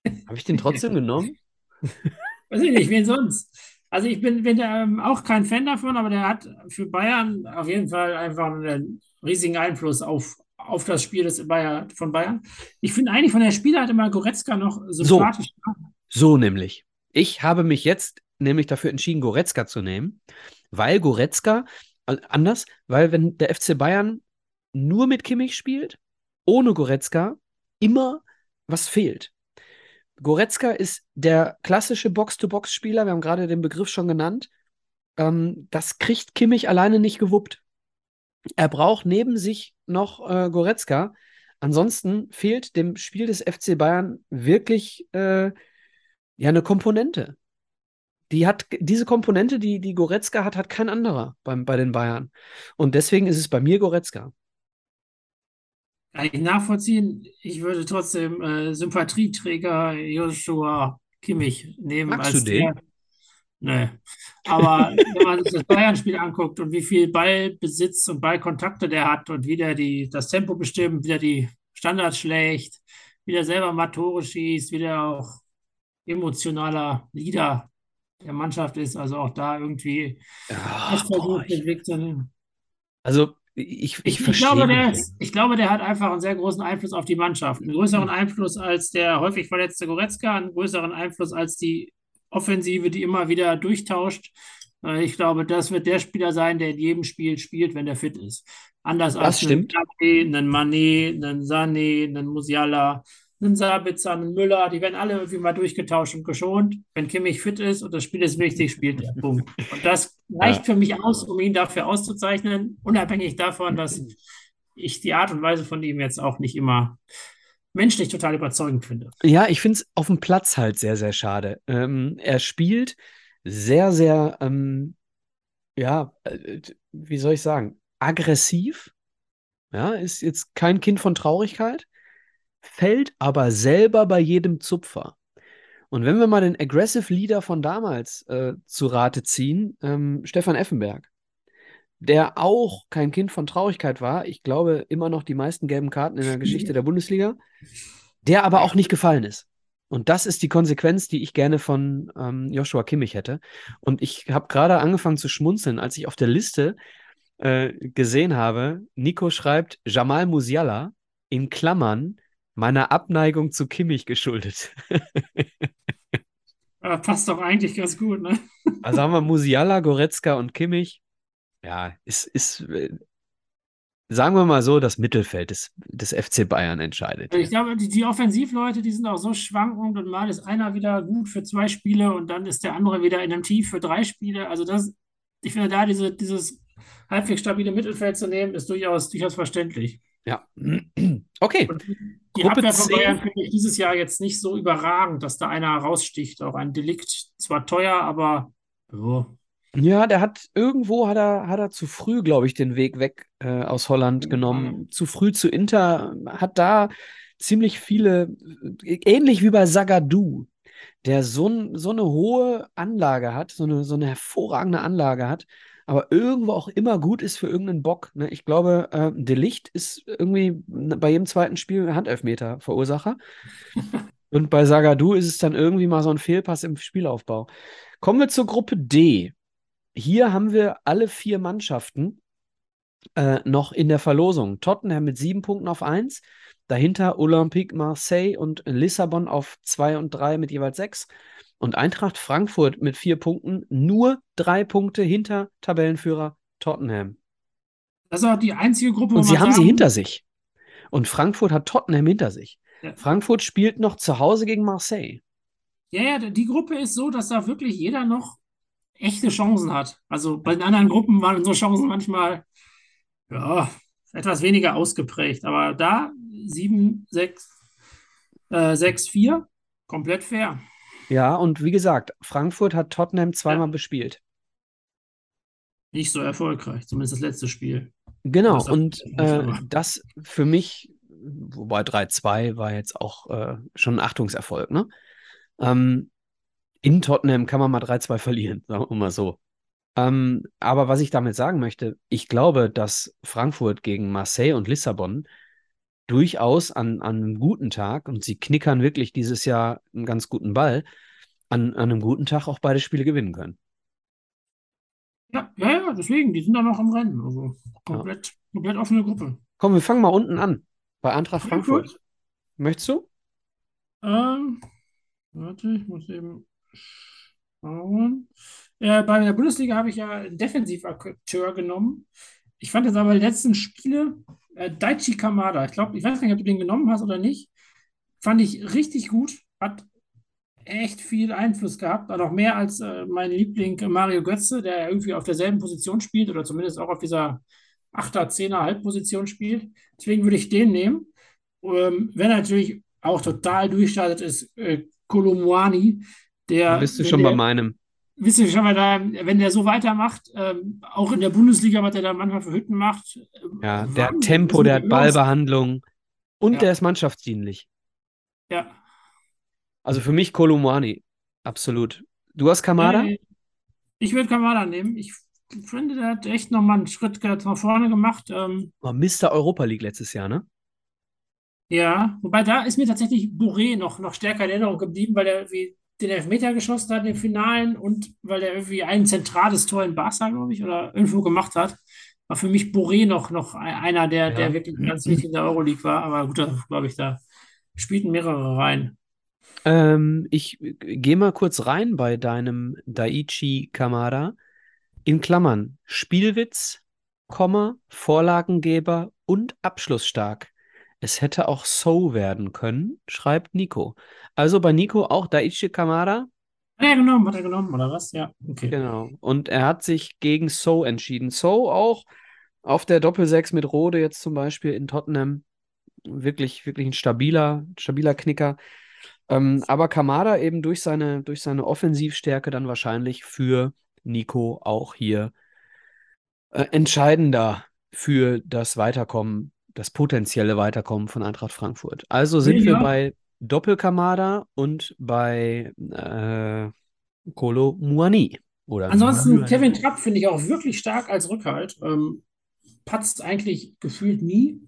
Habe ich den trotzdem genommen? weiß ich nicht, wen sonst? Also ich bin, bin ähm, auch kein Fan davon, aber der hat für Bayern auf jeden Fall einfach einen riesigen Einfluss auf, auf das Spiel des Bayer, von Bayern. Ich finde eigentlich von der Spielart immer Goretzka noch sympathisch. So nämlich. Ich habe mich jetzt nämlich dafür entschieden, Goretzka zu nehmen, weil Goretzka, äh, anders, weil wenn der FC Bayern nur mit Kimmich spielt, ohne Goretzka, immer was fehlt. Goretzka ist der klassische Box-to-Box-Spieler, wir haben gerade den Begriff schon genannt. Ähm, das kriegt Kimmich alleine nicht gewuppt. Er braucht neben sich noch äh, Goretzka. Ansonsten fehlt dem Spiel des FC Bayern wirklich äh, ja eine Komponente. Die hat diese Komponente, die, die Goretzka hat, hat kein anderer beim, bei den Bayern. Und deswegen ist es bei mir Goretzka. Kann ich nachvollziehen. Ich würde trotzdem äh, Sympathieträger Joshua Kimmich nehmen Magst als du den? der. Nee. Aber wenn man sich das Bayern-Spiel anguckt und wie viel Ballbesitz und Ballkontakte der hat und wie der die, das Tempo bestimmt, wie der die Standards schlägt, wie der selber mal Tore schießt, wie der auch emotionaler Leader der Mannschaft ist, also auch da irgendwie boah, versucht, ich, Weg zu nehmen. also ich, ich Ich, ich verstehe glaube, der ich glaube, der hat einfach einen sehr großen Einfluss auf die Mannschaft. Einen größeren Einfluss als der häufig verletzte Goretzka, einen größeren Einfluss als die Offensive, die immer wieder durchtauscht. Äh, Ich glaube, das wird der Spieler sein, der in jedem Spiel spielt, wenn der fit ist. Anders Das als einen stimmt. Einen Mané, einen Sané, einen Musiala, einen Sabitzer, einen Müller. Die werden alle irgendwie mal durchgetauscht und geschont. Wenn Kimmich fit ist und das Spiel ist wichtig, spielt er. Punkt. Und das reicht Ja. für mich aus, um ihn dafür auszuzeichnen, unabhängig davon, dass ich die Art und Weise von ihm jetzt auch nicht immer menschlich total überzeugend finde. Ja, ich finde es auf dem Platz halt sehr, sehr schade. Ähm, er spielt sehr, sehr, ähm, ja, äh, wie soll ich sagen, aggressiv. Ja, ist jetzt kein Kind von Traurigkeit, fällt aber selber bei jedem Zupfer. Und wenn wir mal den Aggressive Leader von damals äh, zu Rate ziehen, ähm, Stefan Effenberg, der auch kein Kind von Traurigkeit war, ich glaube immer noch die meisten gelben Karten in der Geschichte der Bundesliga, der aber auch nicht gefallen ist. Und das ist die Konsequenz, die ich gerne von ähm, Joshua Kimmich hätte. Und ich habe gerade angefangen zu schmunzeln, als ich auf der Liste äh, gesehen habe, Nico schreibt Jamal Musiala in Klammern meiner Abneigung zu Kimmich geschuldet. Passt doch eigentlich ganz gut, ne? Also haben wir Musiala, Goretzka und Kimmich. Ja, ist, ist äh, sagen wir mal so, das Mittelfeld des, des FC Bayern entscheidet. Ich glaube, die, die Offensivleute, die sind auch so schwankend und mal ist einer wieder gut für zwei Spiele und dann ist der andere wieder in einem Tief für drei Spiele. Also das, ich finde da diese, dieses halbwegs stabile Mittelfeld zu nehmen, ist durchaus, durchaus verständlich. Ja. Okay. Und die Gruppe Abwehr von. Bayern finde ich dieses Jahr jetzt nicht so überragend, dass da einer raussticht. Auch ein Delikt, zwar teuer, aber jo. Ja, der hat irgendwo hat er, hat er zu früh, glaube ich, den Weg weg äh, aus Holland genommen. Zu früh zu Inter, hat da ziemlich viele, äh, ähnlich wie bei Zagadou, der so, so eine hohe Anlage hat, so eine, so eine hervorragende Anlage hat, aber irgendwo auch immer gut ist für irgendeinen Bock. Ne? Ich glaube, äh, De Licht ist irgendwie bei jedem zweiten Spiel Handelfmeter Verursacher. Und bei Sagadu ist es dann irgendwie mal so ein Fehlpass im Spielaufbau. Kommen wir zur Gruppe D. Hier haben wir alle vier Mannschaften äh, noch in der Verlosung. Tottenham mit sieben Punkten auf eins, dahinter Olympique Marseille und Lissabon auf zwei und drei mit jeweils sechs. Und Eintracht Frankfurt mit vier Punkten, nur drei Punkte hinter Tabellenführer Tottenham. Das ist auch die einzige Gruppe. Und sie haben sagen, sie hinter sich. Und Frankfurt hat Tottenham hinter sich. Ja. Frankfurt spielt noch zu Hause gegen Marseille. Ja, ja, die Gruppe ist so, dass da wirklich jeder noch echte Chancen hat. Also bei den anderen Gruppen waren unsere Chancen manchmal ja, etwas weniger ausgeprägt. Aber da 7, 6, äh, 6, 4, komplett fair. Ja, und wie gesagt, Frankfurt hat Tottenham zweimal ja. bespielt. Nicht so erfolgreich, zumindest das letzte Spiel. Genau, das und äh, das für mich, wobei 3-2 war jetzt auch äh, schon ein Achtungserfolg, ne? Ähm, in Tottenham kann man mal 3-2 verlieren, sagen wir mal so. Ähm, aber was ich damit sagen möchte, ich glaube, dass Frankfurt gegen Marseille und Lissabon durchaus an, an einem guten Tag, und sie knickern wirklich dieses Jahr einen ganz guten Ball, an, an einem guten Tag auch beide Spiele gewinnen können. Ja, ja, ja, deswegen, die sind da noch im Rennen. Also komplett, ja. komplett offene Gruppe. Komm, wir fangen mal unten an. Bei Eintracht Frankfurt. Frankfurt. Möchtest du? Ähm, warte, ich muss eben. Äh, bei der Bundesliga habe ich ja Defensivakteur genommen. Ich fand jetzt aber die letzten Spiele, äh, Daichi Kamada, ich glaube, ich weiß nicht, ob du den genommen hast oder nicht, fand ich richtig gut, hat echt viel Einfluss gehabt, auch mehr als äh, mein Liebling Mario Götze, der irgendwie auf derselben Position spielt oder zumindest auch auf dieser 8er, 10er Halbposition spielt. Deswegen würde ich den nehmen. Ähm, wenn natürlich auch total durchstartet ist, äh, Kolomwani, der. Bist du schon der, bei meinem wisst ihr schon mal da, wenn der so weitermacht, ähm, auch in der Bundesliga, was er da manchmal für Hütten macht. Ja, der hat Tempo, der hat Ballbehandlung und ja. der ist mannschaftsdienlich. Ja. Also für mich Kolumani, absolut. Du hast Kamada? Nee, ich würde Kamada nehmen. Ich finde, der hat echt nochmal einen Schritt nach vorne gemacht. Ähm, oh, Mr. Europa League letztes Jahr, ne? Ja, wobei da ist mir tatsächlich Bourré noch, noch stärker in Erinnerung geblieben, weil er wie den Elfmeter geschossen hat im Finalen und weil er irgendwie ein zentrales Tor in Barca, glaube ich, oder irgendwo gemacht hat, war für mich Boré noch, noch einer, der, ja. der wirklich ganz wichtig in der Euroleague war. Aber gut, glaube ich, da spielten mehrere rein. Ähm, ich gehe mal kurz rein bei deinem Daichi Kamada. In Klammern Spielwitz, Komma, Vorlagengeber und abschlussstark. Es hätte auch So werden können, schreibt Nico. Also bei Nico auch Daichi Kamada. Hat er genommen, hat er genommen, oder was? Ja, okay. Genau. Und er hat sich gegen So entschieden. So auch auf der Doppelsechs mit Rode jetzt zum Beispiel in Tottenham. Wirklich, wirklich ein stabiler, stabiler Knicker. Ähm, aber Kamada eben durch seine, durch seine Offensivstärke dann wahrscheinlich für Nico auch hier äh, entscheidender für das Weiterkommen das potenzielle Weiterkommen von Eintracht Frankfurt. Also sind ja. wir bei Doppelkamada und bei äh, Kolo Muani. Oder Ansonsten Muani. Kevin Trapp finde ich auch wirklich stark als Rückhalt. Ähm, patzt eigentlich gefühlt nie.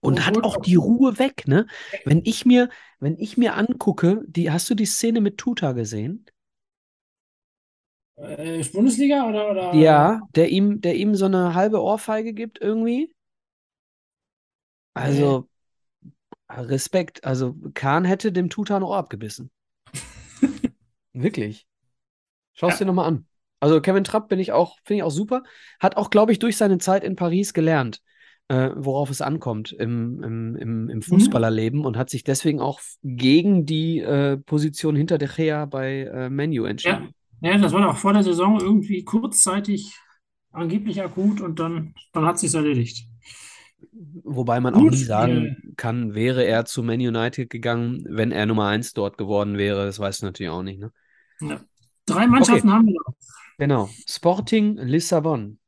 Und, und hat auch die Ruhe weg, ne? Wenn ich mir, wenn ich mir angucke, die, hast du die Szene mit Tuta gesehen? Äh, Bundesliga oder, oder? Ja, der ihm, der ihm so eine halbe Ohrfeige gibt irgendwie. Also, Respekt. Also, Kahn hätte dem Tutan Ohr abgebissen. Wirklich. Schau es ja. dir nochmal an. Also, Kevin Trapp bin ich auch, finde ich auch super. Hat auch, glaube ich, durch seine Zeit in Paris gelernt, äh, worauf es ankommt im, im, im, im mhm. Fußballerleben mhm. und hat sich deswegen auch gegen die äh, Position hinter De Gea bei äh, Menu entschieden. Ja. ja, das war auch vor der Saison irgendwie kurzzeitig angeblich akut und dann, dann hat sich erledigt. Wobei man Gut, auch nie sagen kann, wäre er zu Man United gegangen, wenn er Nummer 1 dort geworden wäre. Das weißt du natürlich auch nicht. Ne? Ja. Drei Mannschaften okay. haben wir noch. Genau. Sporting Lissabon.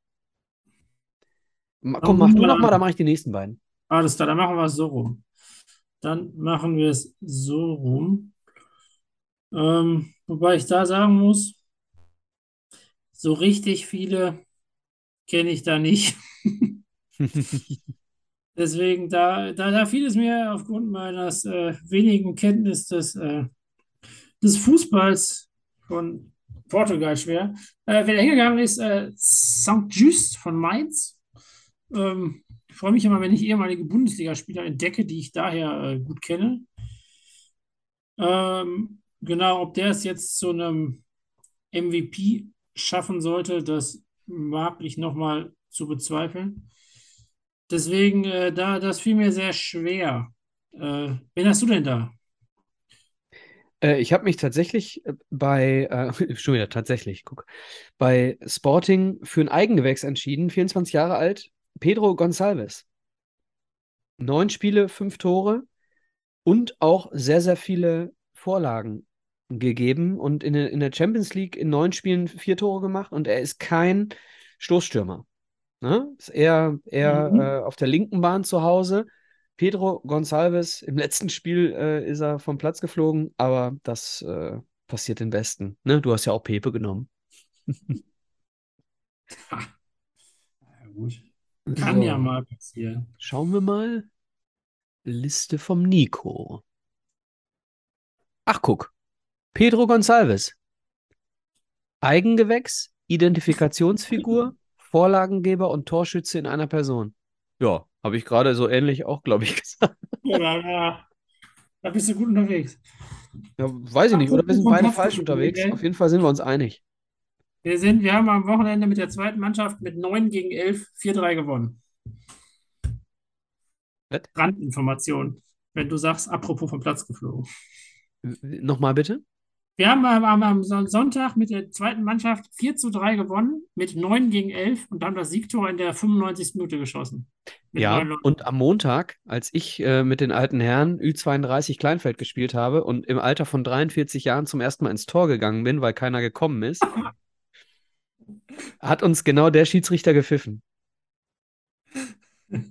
Komm, mach du noch mal, dann mache ich die nächsten beiden. Alles klar, dann machen wir es so rum. Dann machen wir es so rum. Ähm, wobei ich da sagen muss, so richtig viele kenne ich da nicht. Deswegen, da, da, da fiel es mir aufgrund meines äh, wenigen Kenntnis des, äh, des Fußballs von Portugal schwer. Äh, wer da hingegangen ist, äh, St. Just von Mainz. Ähm, ich freue mich immer, wenn ich ehemalige Bundesligaspieler entdecke, die ich daher äh, gut kenne. Ähm, genau, ob der es jetzt zu einem MVP schaffen sollte, das wage ich nochmal zu bezweifeln. Deswegen, äh, da, das fiel mir sehr schwer. Äh, wen hast du denn da? Äh, ich habe mich tatsächlich äh, bei, äh, schon wieder tatsächlich, guck, bei Sporting für ein Eigengewächs entschieden, 24 Jahre alt, Pedro Gonçalves. Neun Spiele, fünf Tore und auch sehr, sehr viele Vorlagen gegeben und in, in der Champions League in neun Spielen vier Tore gemacht und er ist kein Stoßstürmer. Ne? Ist eher, Mhm. eher äh, auf der linken Bahn zu Hause. Pedro Gonçalves, im letzten Spiel äh, ist er vom Platz geflogen, aber das äh, passiert den Besten. Ne? Du hast ja auch Pepe genommen. Ja, gut. Kann ja So, mal passieren. schauen wir mal. Liste vom Nico. Ach, guck. Pedro Gonçalves. Eigengewächs, Identifikationsfigur, Vorlagengeber und Torschütze in einer Person. Ja, habe ich gerade so ähnlich auch, glaube ich, gesagt. Ja, da, da, bist du gut unterwegs. Ja, weiß ich nicht, oder wir sind beide falsch unterwegs. Auf jeden Fall sind wir uns einig. Wir sind, wir haben am Wochenende mit der zweiten Mannschaft mit 9 gegen 11 4-3 gewonnen. Was? Randinformation, wenn du sagst, apropos vom Platz geflogen. Nochmal bitte? Wir haben am, am, am Son- Sonntag mit der zweiten Mannschaft 4 zu 3 gewonnen, mit 9 gegen 11 und haben das Siegtor in der 95. Minute geschossen. Ja, und am Montag, als ich äh, mit den alten Herren Ü32 Kleinfeld gespielt habe und im Alter von 43 Jahren zum ersten Mal ins Tor gegangen bin, weil keiner gekommen ist, hat uns genau der Schiedsrichter gepfiffen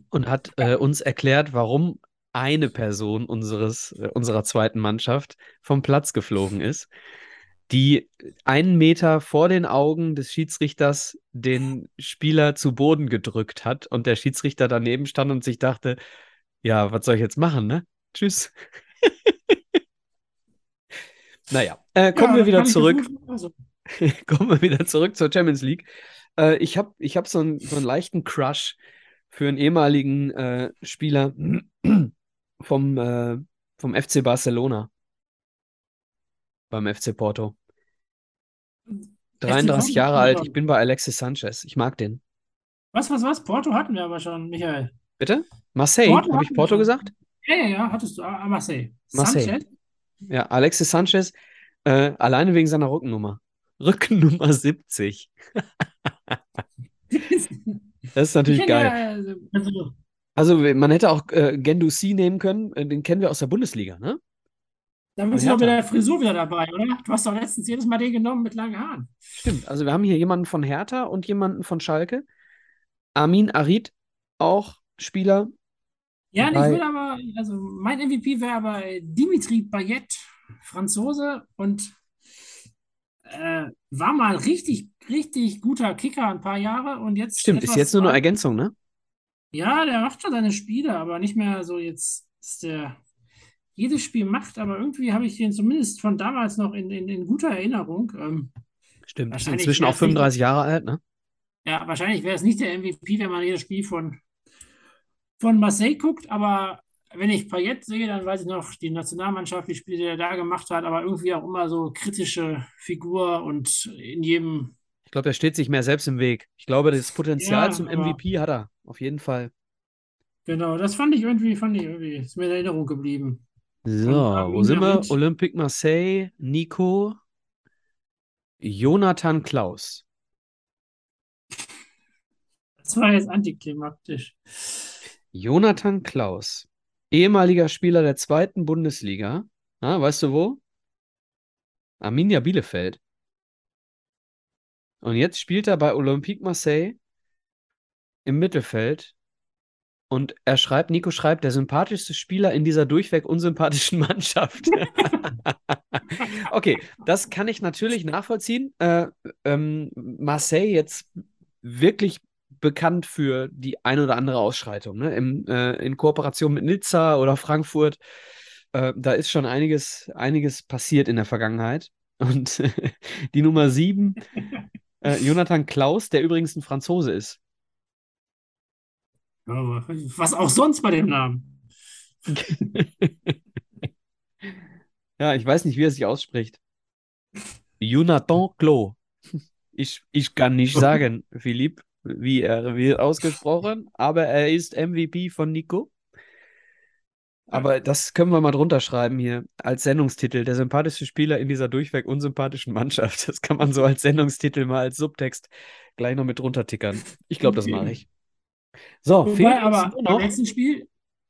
und hat äh, uns erklärt, warum eine Person unseres, äh, unserer zweiten Mannschaft vom Platz geflogen ist, die einen Meter vor den Augen des Schiedsrichters den Spieler zu Boden gedrückt hat und der Schiedsrichter daneben stand und sich dachte, ja, was soll ich jetzt machen, ne? Tschüss. Naja, äh, kommen Ja, wir wieder zurück. also, Kommen wir wieder zurück zur Champions League. Äh, ich habe ich hab so, einen- so einen leichten Crush für einen ehemaligen äh, Spieler vom, äh, vom FC Barcelona beim FC Porto. FC 33 Porto hatten Jahre alt, ich bin bei Alexis Sanchez. Ich mag den. Was, was, was? Porto hatten wir aber schon, Michael. Bitte? Marseille? Habe ich Porto gesagt? Ja, ja, ja, hattest du. Ah, Marseille. Marseille. Sanchez? Ja, Alexis Sanchez, äh, alleine wegen seiner Rückennummer. Rückennummer 70. Das ist Ich natürlich geil. ja, also, also, man hätte auch äh, Gendouzi nehmen können. Äh, Den kennen wir aus der Bundesliga, ne? da Von bist du doch mit der Frisur wieder dabei, oder? Du hast doch letztens jedes Mal den genommen mit langen Haaren. Stimmt. Also, wir haben hier jemanden von Hertha und jemanden von Schalke. Amin Arid, auch Spieler Ja, ich bei. würde aber, also mein MVP wäre aber Dimitri Payet, Franzose und äh, war mal richtig, richtig guter Kicker ein paar Jahre und jetzt Stimmt, ist jetzt nur eine. Ergänzung, ne? Ja, der macht schon seine Spiele, aber nicht mehr so jetzt ist der jedes Spiel macht, aber irgendwie habe ich den zumindest von damals noch in, in, in guter Erinnerung. Ähm, Stimmt, ist inzwischen auch es nicht, 35 Jahre alt, ne? ja, wahrscheinlich wäre es nicht der MVP, wenn man jedes Spiel von, von Marseille guckt, aber wenn ich Payet sehe, dann weiß ich noch die Nationalmannschaft, die Spiele, die er da gemacht hat, aber irgendwie auch immer so kritische Figur und in jedem, Ich glaube, er steht sich mehr selbst im Weg. Ich glaube, das Potenzial ja, zum MVP hat er. Auf jeden Fall. genau, das fand ich irgendwie, fand ich irgendwie, ist mir in Erinnerung geblieben. So, wo sind wir? Larid, Olympique Marseille, Nico, Jonathan Klaus. das war jetzt antiklimaktisch. Jonathan Klaus, ehemaliger Spieler der zweiten Bundesliga. Ah, weißt du wo? Arminia Bielefeld. Und jetzt spielt er bei Olympique Marseille im Mittelfeld Und er schreibt, Nico schreibt, der sympathischste Spieler in dieser durchweg unsympathischen Mannschaft. okay, das kann ich natürlich nachvollziehen. Äh, ähm, Marseille jetzt wirklich bekannt für die ein oder andere Ausschreitung, ne? Im, äh, in Kooperation mit Nizza oder Frankfurt. Äh, da ist schon einiges, einiges passiert in der Vergangenheit. Und die Nummer sieben, äh, Jonathan Klaus, der übrigens ein Franzose ist. Ja, was auch sonst bei dem Namen. ja, ich weiß nicht, wie er sich ausspricht. Jonathan Klo. Ich, ich kann nicht sagen, Philipp, wie er wird ausgesprochen, aber er ist MVP von Nico. Aber das können wir mal drunter schreiben hier als Sendungstitel. Der sympathischste Spieler in dieser durchweg unsympathischen Mannschaft. Das kann man so als Sendungstitel mal als Subtext gleich noch mit drunter tickern. Ich glaube, das mache ich. So, Wobei, aber beim letzten Spiel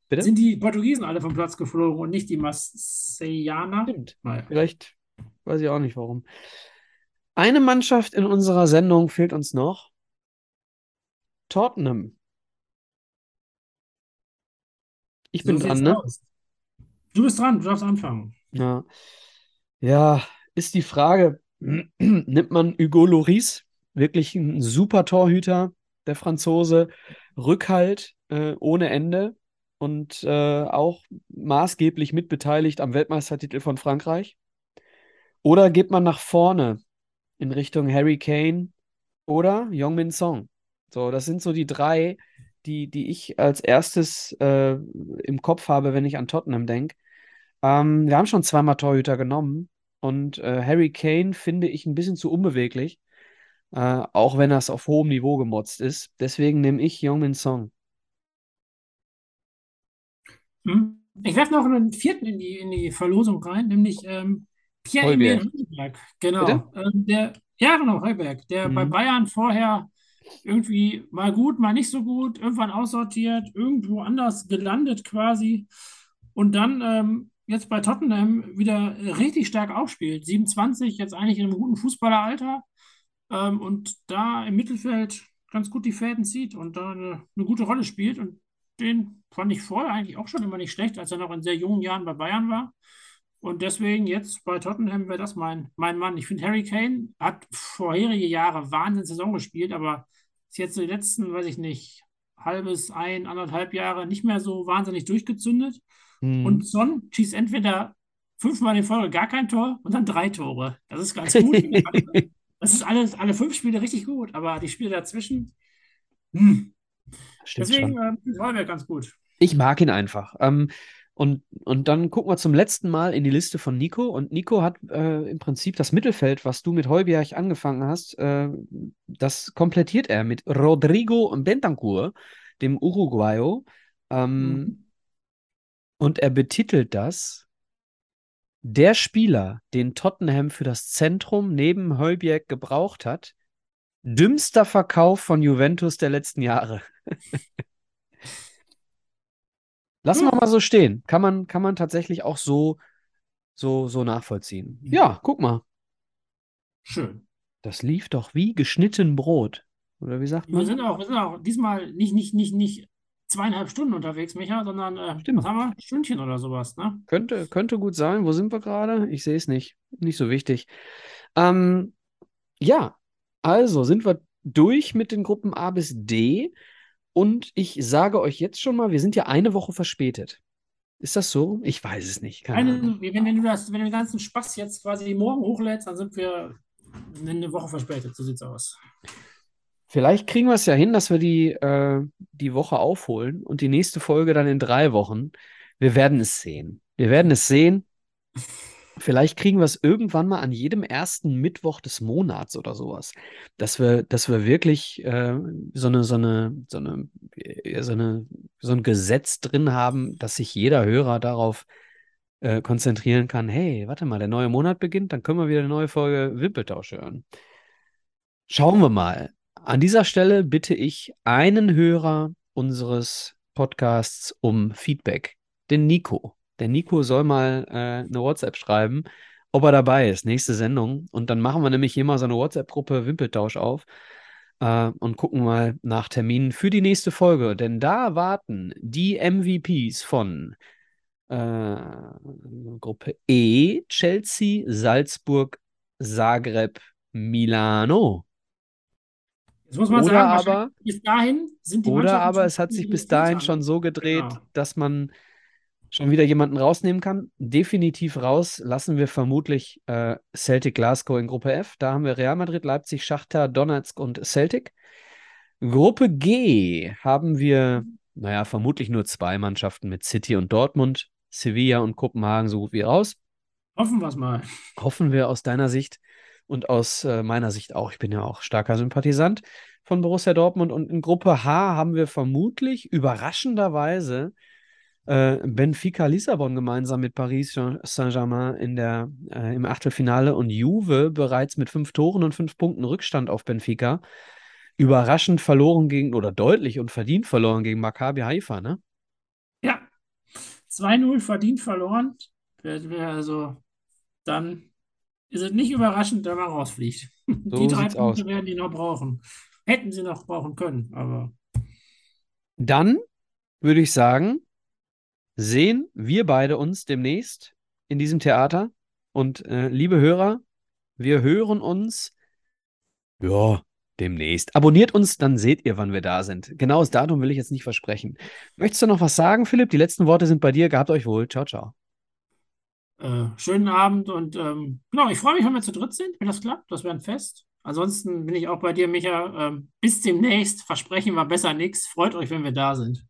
Bitte? sind die Portugiesen alle vom Platz geflogen und nicht die Marseillaner. Stimmt. Naja. Vielleicht weiß ich auch nicht warum. Eine Mannschaft in unserer Sendung fehlt uns noch. Tottenham. Ich bin so dran, ne? Aus. Du bist dran, du darfst anfangen. Ja. Ja, ist die Frage, nimmt man Hugo Loris, wirklich ein super Torhüter, der Franzose, Rückhalt äh, ohne Ende und äh, auch maßgeblich mitbeteiligt am Weltmeistertitel von Frankreich? Oder geht man nach vorne in Richtung Harry Kane oder Min Song? So, das sind so die drei, die, die ich als erstes äh, im Kopf habe, wenn ich an Tottenham denke. Ähm, wir haben schon zweimal Torhüter genommen und äh, Harry Kane finde ich ein bisschen zu unbeweglich, äh, auch wenn das auf hohem Niveau gemotzt ist. Deswegen nehme ich Min Song. Hm. Ich werfe noch einen vierten in die, in die Verlosung rein, nämlich ähm, Pierre-Emil Heuberg. Genau. Ähm, der, ja, genau, Heuberg, der mhm. bei Bayern vorher irgendwie mal gut, mal nicht so gut, irgendwann aussortiert, irgendwo anders gelandet quasi und dann ähm, jetzt bei Tottenham wieder richtig stark aufspielt. 27, jetzt eigentlich in einem guten Fußballeralter ähm, und da im Mittelfeld ganz gut die Fäden zieht und da eine, eine gute Rolle spielt. Und den fand ich vorher eigentlich auch schon immer nicht schlecht, als er noch in sehr jungen Jahren bei Bayern war. Und deswegen jetzt bei Tottenham wäre das mein, mein Mann. Ich finde, Harry Kane hat vorherige Jahre Wahnsinn Saison gespielt, aber ist jetzt so die letzten, weiß ich nicht, halbes, ein, anderthalb Jahre nicht mehr so wahnsinnig durchgezündet. Mhm. Und Son schießt entweder fünfmal in Folge gar kein Tor und dann drei Tore. Das ist ganz gut. das ist alles, alle fünf Spiele richtig gut, aber die Spiele dazwischen, hm. Deswegen äh, war der ganz gut. Ich mag ihn einfach. Ähm, und, und dann gucken wir zum letzten Mal in die Liste von Nico. Und Nico hat äh, im Prinzip das Mittelfeld, was du mit Heuberg angefangen hast, äh, das komplettiert er mit Rodrigo Bentancur, dem Uruguayo. Ähm, mhm. Und er betitelt das der Spieler, den Tottenham für das Zentrum neben Heuberg gebraucht hat, dümmster Verkauf von Juventus der letzten Jahre. Lassen wir hm. mal so stehen. Kann man, kann man tatsächlich auch so, so, so nachvollziehen. Ja, guck mal. Schön. Das lief doch wie geschnitten Brot. Oder wie sagt man? Wir sind auch, wir sind auch diesmal nicht, nicht, nicht, nicht zweieinhalb Stunden unterwegs, Micha, sondern äh, Stimmt. haben wir? Ein Stündchen oder sowas, ne? Könnte, könnte gut sein. Wo sind wir gerade? Ich sehe es nicht. Nicht so wichtig. Ähm, ja, also sind wir durch mit den Gruppen A bis D. Und ich sage euch jetzt schon mal, wir sind ja eine Woche verspätet. Ist das so? Ich weiß es nicht. Eine, wenn, wenn, du das, wenn du den ganzen Spaß jetzt quasi morgen hochlädst, dann sind wir eine Woche verspätet. So sieht's aus. Vielleicht kriegen wir es ja hin, dass wir die, äh, die Woche aufholen und die nächste Folge dann in drei Wochen. Wir werden es sehen. Wir werden es sehen. Vielleicht kriegen wir es irgendwann mal an jedem ersten Mittwoch des Monats oder sowas, dass wir, dass wir wirklich äh, so eine, so eine, so eine, so eine, so ein Gesetz drin haben, dass sich jeder Hörer darauf äh, konzentrieren kann. Hey, warte mal, der neue Monat beginnt, dann können wir wieder eine neue Folge Wimpeltausch hören. Schauen wir mal. An dieser Stelle bitte ich einen Hörer unseres Podcasts um Feedback, den Nico. Der Nico soll mal äh, eine WhatsApp schreiben, ob er dabei ist, nächste Sendung. Und dann machen wir nämlich hier mal so eine WhatsApp-Gruppe Wimpeltausch auf. äh, und gucken mal nach Terminen für die nächste Folge. Denn da warten die MVPs von äh, Gruppe E, Chelsea, Salzburg, Zagreb, Milano. Jetzt muss man Oder sagen, aber- bis dahin sind die Oder aber es hat sich bis dahin schon so gedreht, Genau. dass man schon wieder jemanden rausnehmen kann. Definitiv raus lassen wir vermutlich äh, Celtic Glasgow in Gruppe F. Da haben wir Real Madrid, Leipzig, Schachtar, Donetsk und Celtic. Gruppe G haben wir, naja, vermutlich nur zwei Mannschaften mit City und Dortmund, Sevilla und Kopenhagen so gut wie raus. Hoffen wir es mal. Hoffen wir aus deiner Sicht und aus äh, meiner Sicht auch. Ich bin ja auch starker Sympathisant von Borussia Dortmund. Und in Gruppe H haben wir vermutlich überraschenderweise Benfica Lissabon gemeinsam mit Paris Saint-Germain in der, äh, im Achtelfinale und Juve bereits mit fünf Toren und fünf Punkten Rückstand auf Benfica. Überraschend verloren gegen, oder deutlich und verdient verloren gegen Maccabi Haifa, ne? Ja, 2-0 verdient verloren. Also, dann ist es nicht überraschend, wenn man rausfliegt. Die So drei sieht's Punkte aus. werden die noch brauchen. Hätten sie noch brauchen können, aber Dann würde ich sagen, sehen wir beide uns demnächst in diesem Theater. Und äh, liebe Hörer, wir hören uns ja demnächst. Abonniert uns, dann seht ihr, wann wir da sind. Genaues Datum will ich jetzt nicht versprechen. Möchtest du noch was sagen, Philipp? Die letzten Worte sind bei dir. Gehabt euch wohl. Ciao, ciao. äh, schönen Abend und ähm, genau, ich freue mich, wenn wir zu dritt sind, wenn das klappt. Das wäre ein Fest. Ansonsten bin ich auch bei dir, Micha. Ähm, bis demnächst. Versprechen wir besser nichts. Freut euch, wenn wir da sind.